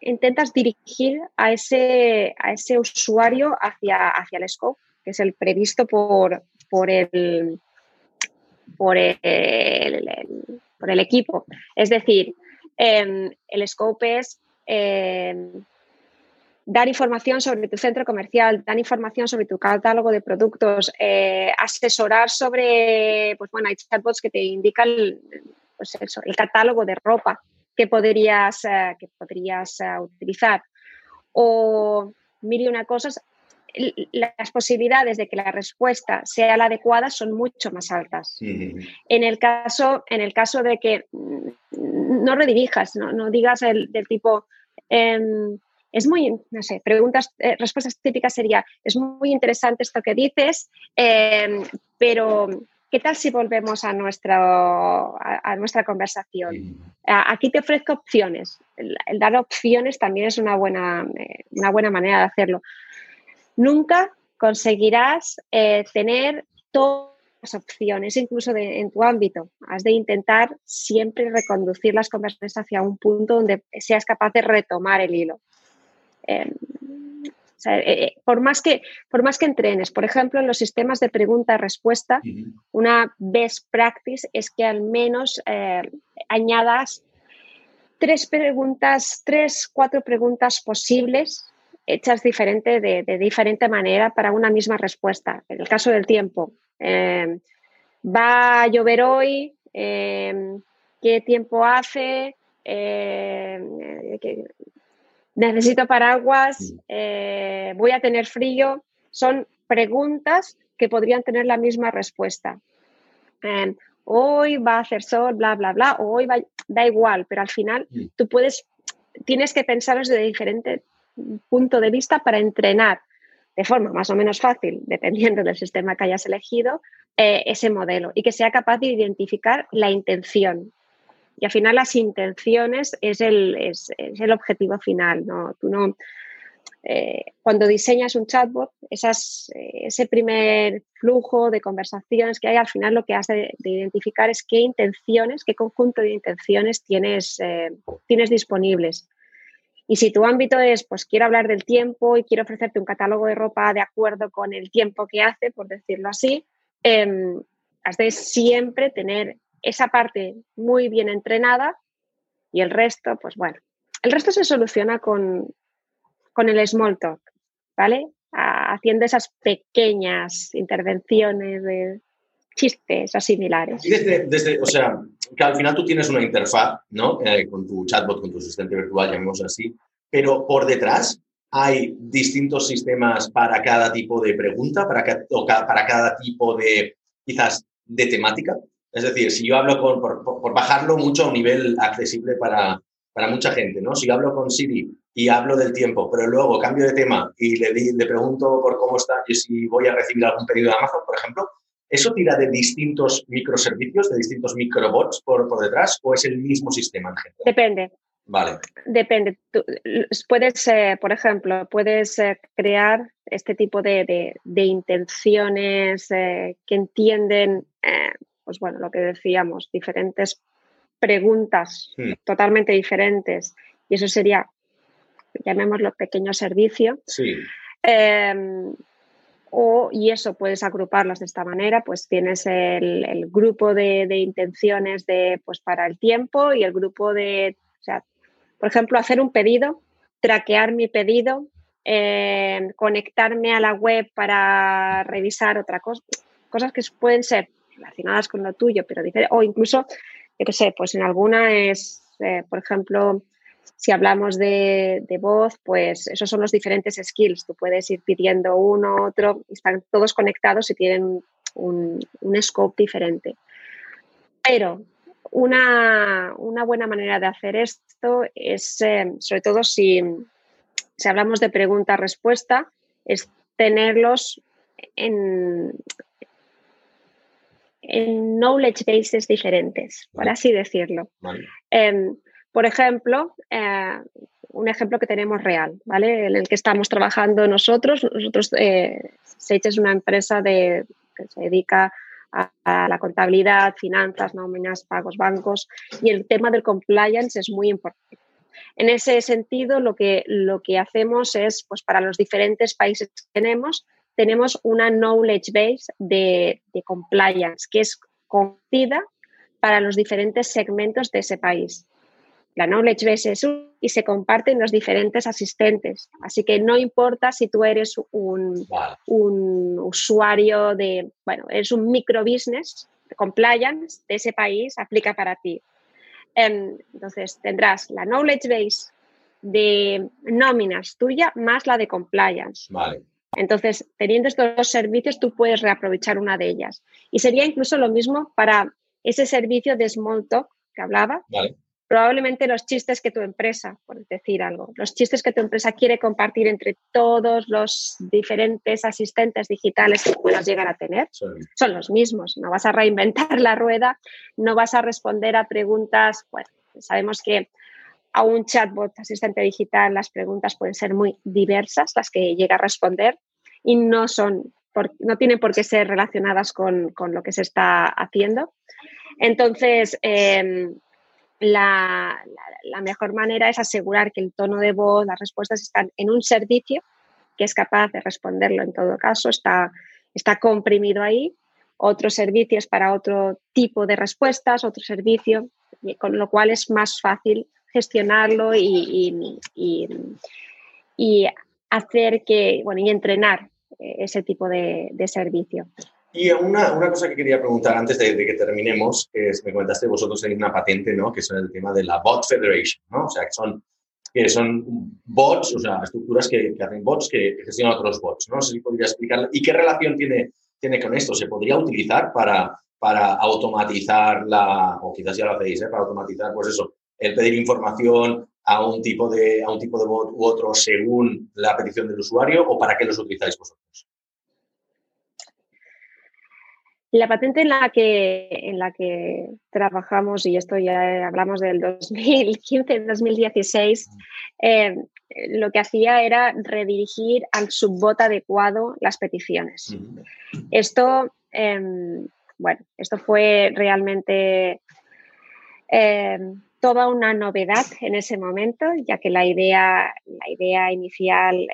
intentas dirigir a ese, a ese usuario hacia, hacia el scope, que es el previsto por, por el, por el, por el equipo. Es decir, em, el scope es em, dar información sobre tu centro comercial, dar información sobre tu catálogo de productos, eh, asesorar sobre, pues bueno, hay chatbots que te indican pues el catálogo de ropa que podrías, eh, que podrías eh, utilizar. O mil una cosas, las posibilidades de que la respuesta sea la adecuada son mucho más altas. En, el caso, en el caso de que mm, no redirijas, no, digas el, del tipo, em, es muy, no sé, preguntas, eh, respuestas típicas sería, es muy interesante esto que dices, em, pero ¿qué tal si volvemos a, nuestra, a, nuestra conversación? Aquí te ofrezco opciones. El, dar opciones también es una buena, eh, una buena manera de hacerlo nunca conseguirás eh, tener todas las opciones, incluso en tu ámbito. Has de intentar siempre reconducir las conversaciones hacia un punto donde seas capaz de retomar el hilo. Em, eh, eh, por, más que, por más que entrenes, por ejemplo, en los sistemas de pregunta-respuesta, una best practice es que al menos añadas tres preguntas, tres, cuatro preguntas posibles hechas diferente de, diferente manera para una misma respuesta. En el caso del tiempo, em, va a llover hoy, em, qué tiempo hace, em, necesito paraguas, eh, voy a tener frío. Son preguntas que podrían tener la misma respuesta. hoy va a hacer sol, bla, bla, bla, hoy va, da igual, pero al final tú puedes, tienes que pensar desde diferente punto de vista para entrenar de forma más o menos fácil, dependiendo del sistema que hayas elegido, eh, ese modelo y que sea capaz de identificar la intención. Y al final las intenciones es el, es, el objetivo final. ¿no? Tú no, eh, cuando diseñas un chatbot, esas, ese primer flujo de conversaciones que hay, al final lo que has de, identificar es qué intenciones, qué conjunto de intenciones tienes, eh, tienes disponibles. Y si tu ámbito es, pues quiero hablar del tiempo y quiero ofrecerte un catálogo de ropa de acuerdo con el tiempo que hace, por decirlo así, eh, has de siempre tener esa parte muy bien entrenada y el resto, pues bueno, el resto se soluciona con, con el small talk, ¿vale? haciendo esas pequeñas intervenciones de chistes o similares. desde, o sea, que al final tú tienes una interfaz, ¿no? Eh, con tu chatbot, con tu asistente virtual, llamemos así, pero por detrás hay distintos sistemas para cada tipo de pregunta, para, para cada tipo de, quizás, de temática. Es decir, si yo hablo con, por, bajarlo mucho a un nivel accesible para, para mucha gente, ¿no? Si yo hablo con Siri y hablo del tiempo, pero luego cambio de tema y le, le pregunto por cómo está y si voy a recibir algún pedido de Amazon, por ejemplo, ¿Eso tira de distintos microservicios, de distintos microbots por, por detrás o es el mismo sistema en general? Depende. Vale. Depende. puedes, eh, por ejemplo, puedes eh, crear este tipo de, intenciones eh, que entienden pues bueno, lo que decíamos, diferentes preguntas totalmente diferentes. Y eso sería, llamémoslo pequeño servicio. Sí. Em, o, y eso puedes agruparlas de esta manera, pues tienes el, el grupo de, de intenciones de, pues para el tiempo y el grupo de, o sea, por ejemplo, hacer un pedido, traquear mi pedido, eh, conectarme a la web para revisar otra cosa, cosas que pueden ser relacionadas con lo tuyo, pero diferentes, o incluso, yo qué sé, pues en alguna es, eh, por ejemplo, si hablamos de, de, voz, pues esos son los diferentes skills. Tú puedes ir pidiendo uno, otro, están todos conectados y tienen un, scope diferente. Pero una, una, buena manera de hacer esto es, eh, sobre todo si, si hablamos de pregunta-respuesta, es tenerlos en, en knowledge bases diferentes, por así decirlo. Vale. Eh, por ejemplo, eh, un ejemplo que tenemos real, ¿vale? En el que estamos trabajando nosotros. Nosotros, eh, Sage es una empresa de, que se dedica a, a, la contabilidad, finanzas, nóminas, pagos, bancos, y el tema del compliance es muy importante. En ese sentido, lo que, lo que hacemos es, pues para los diferentes países que tenemos, tenemos una knowledge base de, de compliance que es conocida para los diferentes segmentos de ese país. La knowledge base es un, y se comparten los diferentes asistentes. Así que no importa si tú eres un, un usuario de, bueno, eres un micro business, compliance de ese país, aplica para ti. Entonces tendrás la knowledge base de nóminas tuya más la de compliance. Vale. Entonces, teniendo estos dos servicios, tú puedes reaprovechar una de ellas. Y sería incluso lo mismo para ese servicio de small talk que hablaba. Vale probablemente los chistes que tu empresa, por decir algo, los chistes que tu empresa quiere compartir entre todos los diferentes asistentes digitales que puedas llegar a tener, sí. son los mismos. No vas a reinventar la rueda, no vas a responder a preguntas, bueno, sabemos que a un chatbot asistente digital las preguntas pueden ser muy diversas, las que llega a responder, y no son, por, no tienen por qué ser relacionadas con, lo que se está haciendo. Entonces, eh, la, mejor manera es asegurar que el tono de voz, las respuestas están en un servicio que es capaz de responderlo en todo caso, está, está comprimido ahí. Otros servicios para otro tipo de respuestas, otro servicio, con lo cual es más fácil gestionarlo y, y, y, hacer que, bueno, y entrenar ese tipo de, de servicio. Y una, una, cosa que quería preguntar antes de, que terminemos, es, me comentaste vosotros en una patente, ¿no? Que es el tema de la Bot Federation, ¿no? O sea, que son, que son bots, o sea, estructuras que, que hacen bots que, que, gestionan otros bots, ¿no? No sé si podría explicar. ¿Y qué relación tiene, tiene con esto? ¿Se podría utilizar para, para automatizar la, o quizás ya lo hacéis, ¿eh? Para automatizar, pues eso, el pedir información a un tipo de, a un tipo de bot u otro según la petición del usuario o para qué los utilizáis vosotros? La patente en la que, en la que trabajamos, y esto ya hablamos del 2015-2016, eh, lo que hacía era redirigir al subbot adecuado las peticiones. Esto, eh, bueno, esto fue realmente eh, toda una novedad en ese momento, ya que la idea, la idea inicial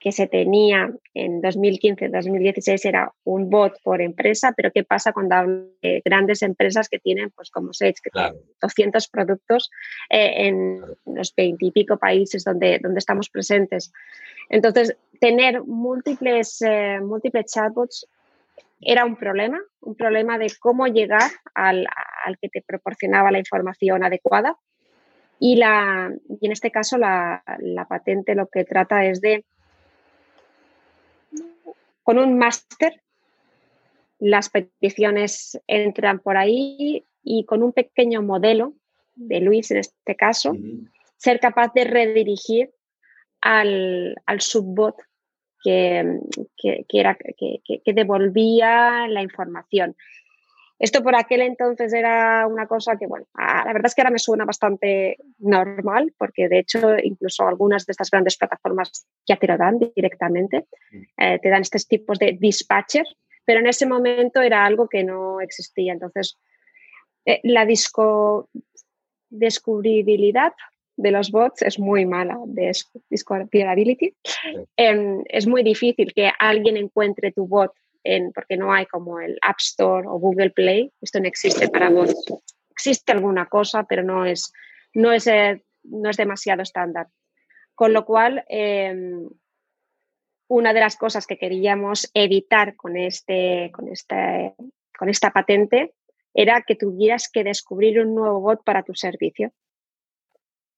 que se tenía en 2015-2016 era un bot por empresa, pero ¿qué pasa cuando hablo de grandes empresas que tienen, pues como Sage, que claro. tienen 200 productos eh, en los 20 y pico países donde, donde estamos presentes? Entonces, tener múltiples, eh, múltiples chatbots era un problema, un problema de cómo llegar al, al que te proporcionaba la información adecuada. Y, la, y en este caso la, la patente lo que trata es de con un máster las peticiones entran por ahí y con un pequeño modelo de Luis en este caso, uh -huh. ser capaz de redirigir al, al subbot que, que, que, era, que, que devolvía la información. Esto por aquel entonces era una cosa que, bueno, la verdad es que ahora me suena bastante normal, porque de hecho incluso algunas de estas grandes plataformas ya te lo dan directamente, eh, te dan estos tipos de dispatcher, pero en ese momento era algo que no existía. Entonces, eh, la disco descubribilidad de los bots es muy mala, de discoverability. Em, es muy difícil que alguien encuentre tu bot en, porque no hay como el App Store o Google Play. Esto no existe para bots. Existe alguna cosa, pero no es, no es, eh, no es demasiado estándar. Con lo cual, em, una de las cosas que queríamos evitar con, este, con, este, con esta patente era que tuvieras que descubrir un nuevo bot para tu servicio.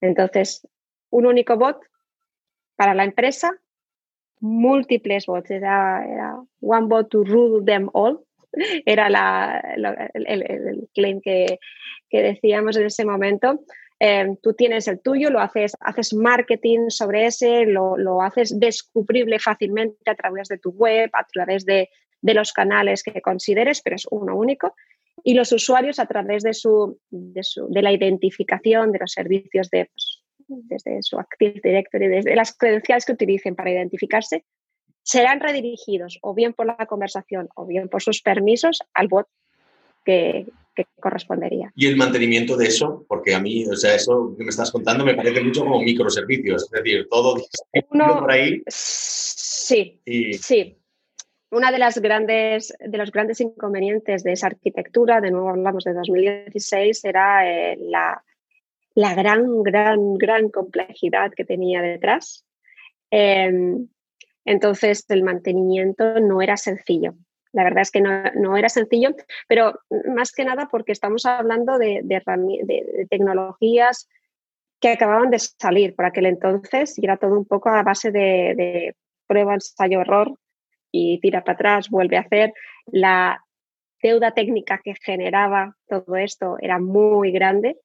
Entonces, un único bot para la empresa, múltiples bots, era, one bot to rule them all, era el, claim que, decíamos en ese momento. Em, tú tienes el tuyo, lo haces, haces marketing sobre ese, lo, haces descubrible fácilmente a través de tu web, a través de, los canales que consideres, pero es uno único. Y los usuarios a través de, su, de, la identificación de los servicios de, pues, desde su Active Directory, desde las credenciales que utilicen para identificarse, serán redirigidos o bien por la conversación o bien por sus permisos al bot que, correspondería. Y el mantenimiento de eso, porque a mí, o sea, eso que me estás contando me parece mucho como microservicios, es decir, todo Uno, por ahí. Sí, sí. Una de las grandes, de los grandes inconvenientes de esa arquitectura, de nuevo hablamos de 2016, era eh, la, la, gran, gran, gran complejidad que tenía detrás. Em, entonces, el mantenimiento no era sencillo. La verdad es que no, era sencillo, pero más que nada porque estamos hablando de, tecnologías que acababan de salir por aquel entonces y era todo un poco a base de, prueba, ensayo, error y tira para atrás, vuelve a hacer. La deuda técnica que generaba todo esto era muy grande,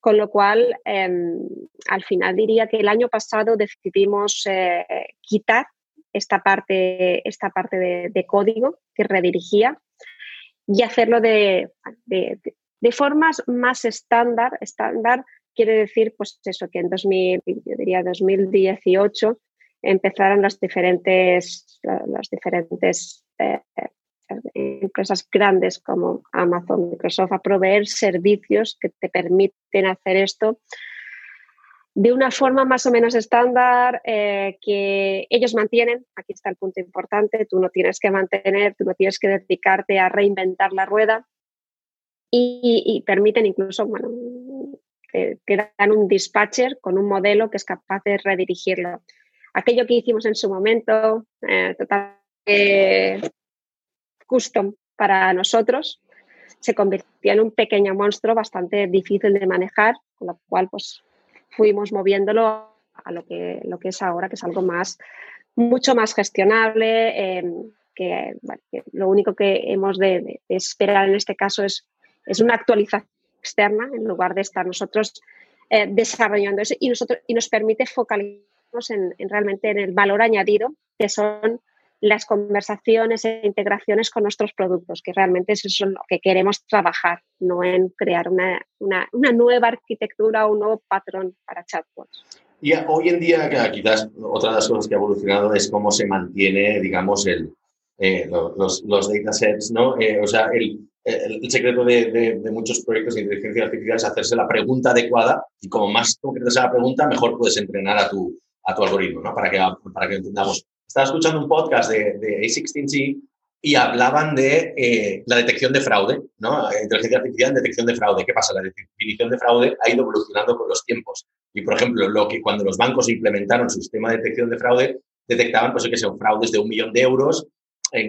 con lo cual em, al final diría que el año pasado decidimos eh, quitar esta parte, esta parte de, código que redirigía y hacerlo de, de, formas más estándar. Estándar quiere decir, pues eso, que en 2000, yo diría 2018 empezaron las diferentes, las diferentes eh, empresas grandes como Amazon, Microsoft a proveer servicios que te permiten hacer esto de una forma más o menos estándar eh, que ellos mantienen. Aquí está el punto importante, tú no tienes que mantener, tú no tienes que dedicarte a reinventar la rueda y, permiten incluso, bueno, que, dan un dispatcher con un modelo que es capaz de redirigirlo. Aquello que hicimos en su momento, eh, totalmente custom para nosotros, se convirtió en un pequeño monstruo bastante difícil de manejar, con lo cual pues fuimos moviéndolo a lo que, lo que es ahora, que es algo más, mucho más gestionable, em, que, lo único que hemos de, esperar en este caso es, es una actualización externa en lugar de estar nosotros eh, desarrollando eso y, nosotros, y nos permite focalizarnos en, realmente en el valor añadido que son las conversaciones e integraciones con nuestros productos, que realmente es eso lo que queremos trabajar, no en crear una, nueva arquitectura o un nuevo patrón para chatbots. Y hoy en día, quizás otra de las cosas que ha evolucionado es cómo se mantiene, digamos, el, eh, los, los datasets, ¿no? Eh, o sea, el, el, secreto de, de, muchos proyectos de inteligencia artificial es hacerse la pregunta adecuada y como más concreta sea la pregunta, mejor puedes entrenar a tu, a tu algoritmo, ¿no? Para que, para que entendamos estaba escuchando un podcast de, de A16Z y hablaban de eh, la detección de fraude, ¿no? Inteligencia artificial detección de fraude. ¿Qué pasa? La definición de fraude ha ido evolucionando con los tiempos. Y, por ejemplo, lo que cuando los bancos implementaron su sistema de detección de fraude, detectaban, pues, que son fraudes de un millón de euros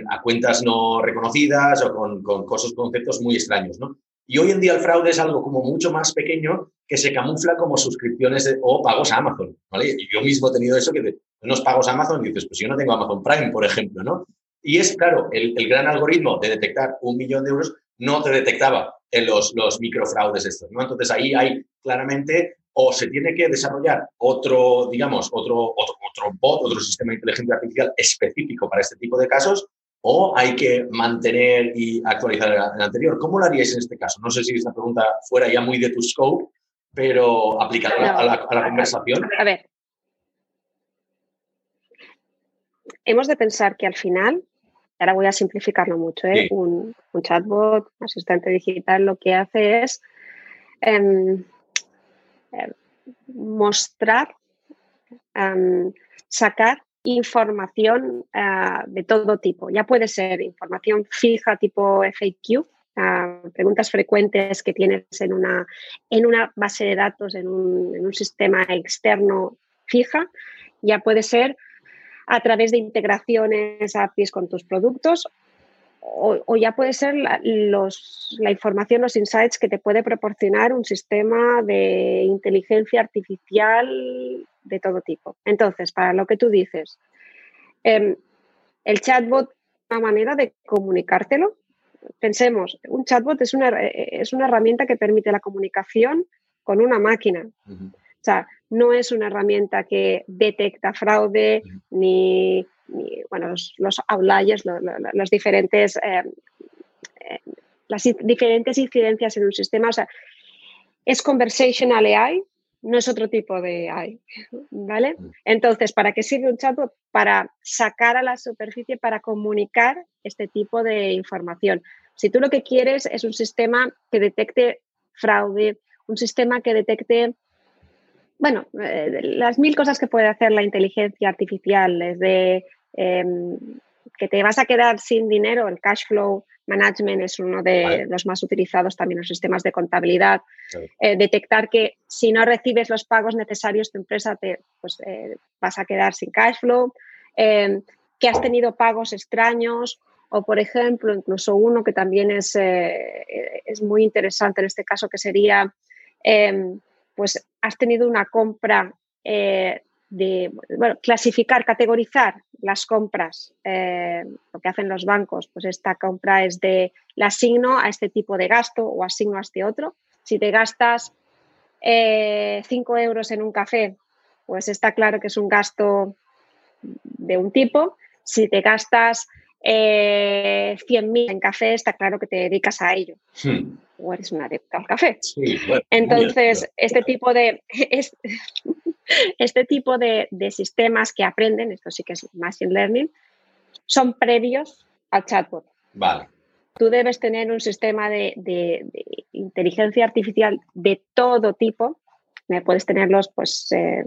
a cuentas no reconocidas o con, con conceptos muy extraños, ¿no? Y hoy en día el fraude es algo como mucho más pequeño que se camufla como suscripciones o pagos a Amazon, ¿vale? Yo mismo he tenido eso que unos pagos a Amazon y dices, pues yo no tengo Amazon Prime, por ejemplo, ¿no? Y es, claro, el, gran algoritmo de detectar un millón de euros no te detectaba en los, los microfraudes estos, ¿no? Entonces ahí hay claramente o se tiene que desarrollar otro, digamos, otro, otro, otro bot, otro sistema de inteligencia artificial específico para este tipo de casos, o hay que mantener y actualizar el anterior. ¿Cómo lo haríais en este caso? No sé si esta pregunta fuera ya muy de tu scope, pero aplicada a, la, a la conversación. A ver, hemos de pensar que al final ahora voy a simplificarlo mucho, ¿eh? un, chatbot, un asistente digital, lo que hace es em, em, mostrar, em, sacar información ah, de todo tipo. Ya puede ser información fija tipo FAQ, ah, preguntas frecuentes que tienes en una, en una base de datos, en un, en un sistema externo fija. Ya puede ser a través de integraciones APIs con tus productos o, ya puede ser los, la información, los insights que te puede proporcionar un sistema de inteligencia artificial de todo tipo. Entonces, para lo que tú dices, em, el chatbot es una manera de comunicártelo. Pensemos, un chatbot es una, es una herramienta que permite la comunicación con una máquina. O sea, no es una herramienta que detecta fraude ni, bueno, los, los outliers, los, diferentes, eh, eh, las diferentes incidencias en un sistema. O sea, es conversational AI, no es otro tipo de AI, ¿vale? Entonces, ¿para qué sirve un chatbot? Para sacar a la superficie, para comunicar este tipo de información. Si tú lo que quieres es un sistema que detecte fraude, un sistema que detecte bueno, eh, las mil cosas que puede hacer la inteligencia artificial, desde em, que te vas a quedar sin dinero, el cash flow management es uno de los más utilizados también en los sistemas de contabilidad. Eh, detectar que si no recibes los pagos necesarios, tu empresa te pues, eh, vas a quedar sin cash flow. Em, que has tenido pagos extraños o, por ejemplo, incluso uno que también es, es muy interesante en este caso, que sería em, pues has tenido una compra eh, de, bueno, clasificar, categorizar las compras, eh, lo que hacen los bancos, pues esta compra es de, la asigno a este tipo de gasto o asigno a este otro. Si te gastas 5 eh, euros en un café, pues está claro que es un gasto de un tipo. Si te gastas eh, 100.000 en café, está claro que te dedicas a ello. Hmm. O eres una adepta al café. Entonces, este tipo de este tipo de, sistemas que aprenden, esto sí que es Machine Learning, son previos al chatbot. Vale. Tú debes tener un sistema de, inteligencia artificial de todo tipo. Puedes tenerlos, pues, eh,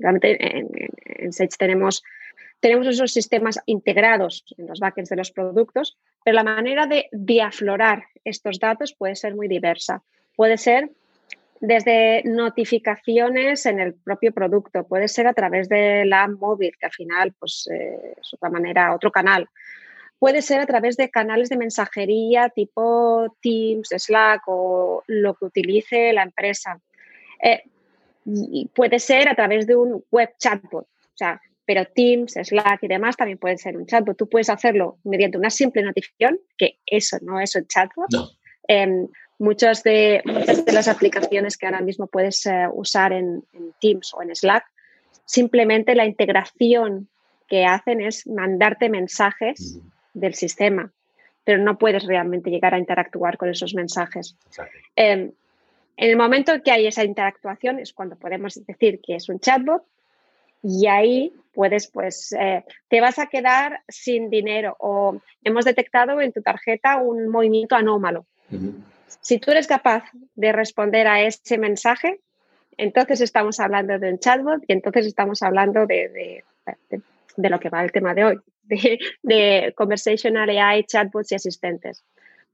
realmente en, en Sage tenemos tenemos esos sistemas integrados en los backends de los productos, pero la manera de, de aflorar estos datos puede ser muy diversa. Puede ser desde notificaciones en el propio producto, puede ser a través de la móvil, que al final pues, eh, es otra manera, otro canal. Puede ser a través de canales de mensajería tipo Teams, Slack o lo que utilice la empresa. Eh, y puede ser a través de un web chatbot. O sea, pero Teams, Slack y demás también pueden ser un chatbot. Tú puedes hacerlo mediante una simple notificación, que eso no es un chatbot. Em, muchas, de, muchas de las aplicaciones que ahora mismo puedes eh, usar en, Teams o en Slack, simplemente la integración que hacen es mandarte mensajes del sistema, pero no puedes realmente llegar a interactuar con esos mensajes. Em, en el momento que hay esa interactuación es cuando podemos decir que es un chatbot y ahí puedes, pues, eh, te vas a quedar sin dinero o hemos detectado en tu tarjeta un movimiento anómalo. Si tú eres capaz de responder a ese mensaje, entonces estamos hablando de un chatbot y entonces estamos hablando de, de, lo que va el tema de hoy, de, conversational AI, chatbots y asistentes.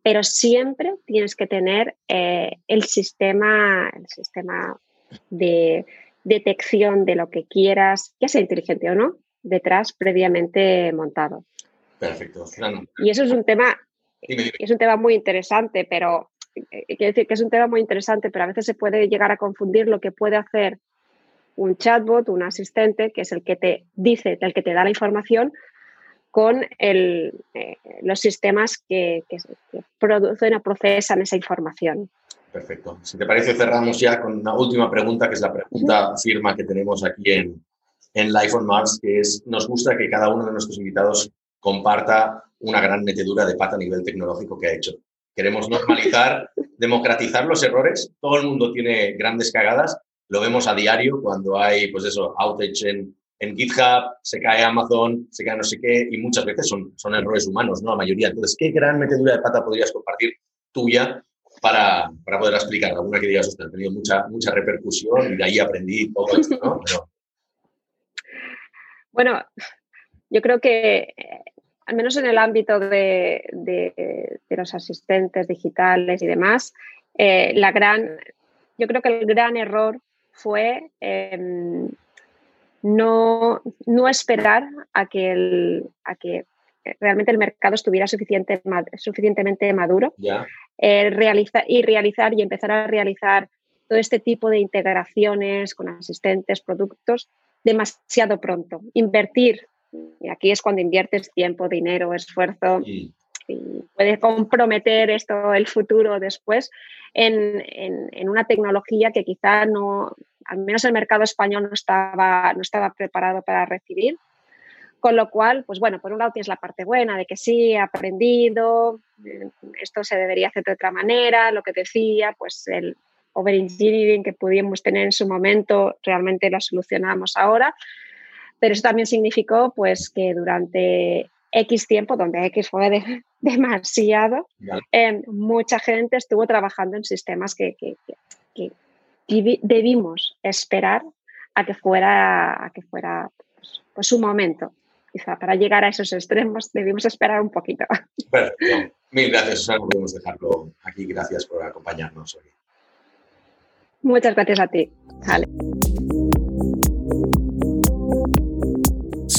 Pero siempre tienes que tener eh, el sistema, el sistema de detección de lo que quieras, ya sea inteligente o no, detrás previamente montado. Perfecto. Y eso es un tema, es un tema muy interesante, pero quiero decir que es un tema muy interesante, pero a veces se puede llegar a confundir lo que puede hacer un chatbot, un asistente, que es el que te dice, el que te da la información, con el, eh, los sistemas que, que, producen o procesan esa información. Perfecto. Si te parece, cerramos ya con una última pregunta, que es la pregunta firma que tenemos aquí en, en Life on Mars, que es, nos gusta que cada uno de nuestros invitados comparta una gran metedura de pata a nivel tecnológico que ha hecho. Queremos normalizar, democratizar los errores. Todo el mundo tiene grandes cagadas. Lo vemos a diario cuando hay, pues eso, outage en, en GitHub, se cae Amazon, se cae no sé qué, y muchas veces son, son errores humanos, ¿no? La mayoría. Entonces, ¿qué gran metedura de pata podrías compartir tuya para, para poder explicar? Alguna que digas, usted ha tenido mucha, mucha repercusión y de ahí aprendí todo esto, ¿no? Bueno, yo creo que al menos en el ámbito de, de, los asistentes digitales y demás, eh, la gran, yo creo que el gran error fue em, no, no, esperar a que, el, a que realmente el mercado estuviera suficiente, suficientemente maduro eh, realiza, y realizar y empezar a realizar todo este tipo de integraciones con asistentes, productos, demasiado pronto. Invertir, y aquí es cuando inviertes tiempo, dinero, esfuerzo, y puede comprometer esto el futuro después en, en, una tecnología que quizá no, al menos el mercado español no estaba, no estaba preparado para recibir. Con lo cual, pues bueno, por un lado tienes la parte buena de que sí, he aprendido, esto se debería hacer de otra manera, lo que decía, pues el overengineering que pudimos tener en su momento, realmente lo solucionamos ahora, pero eso también significó pues que durante X tiempo, donde X fue demasiado, eh, mucha gente estuvo trabajando en sistemas que, que, que, debimos esperar a que fuera, a que fuera pues, pues, su momento. Quizá para llegar a esos extremos debimos esperar un poquito. Perfecto. Mil gracias, Susana. Podemos dejarlo aquí. Gracias por acompañarnos hoy. Muchas gracias a ti. Vale.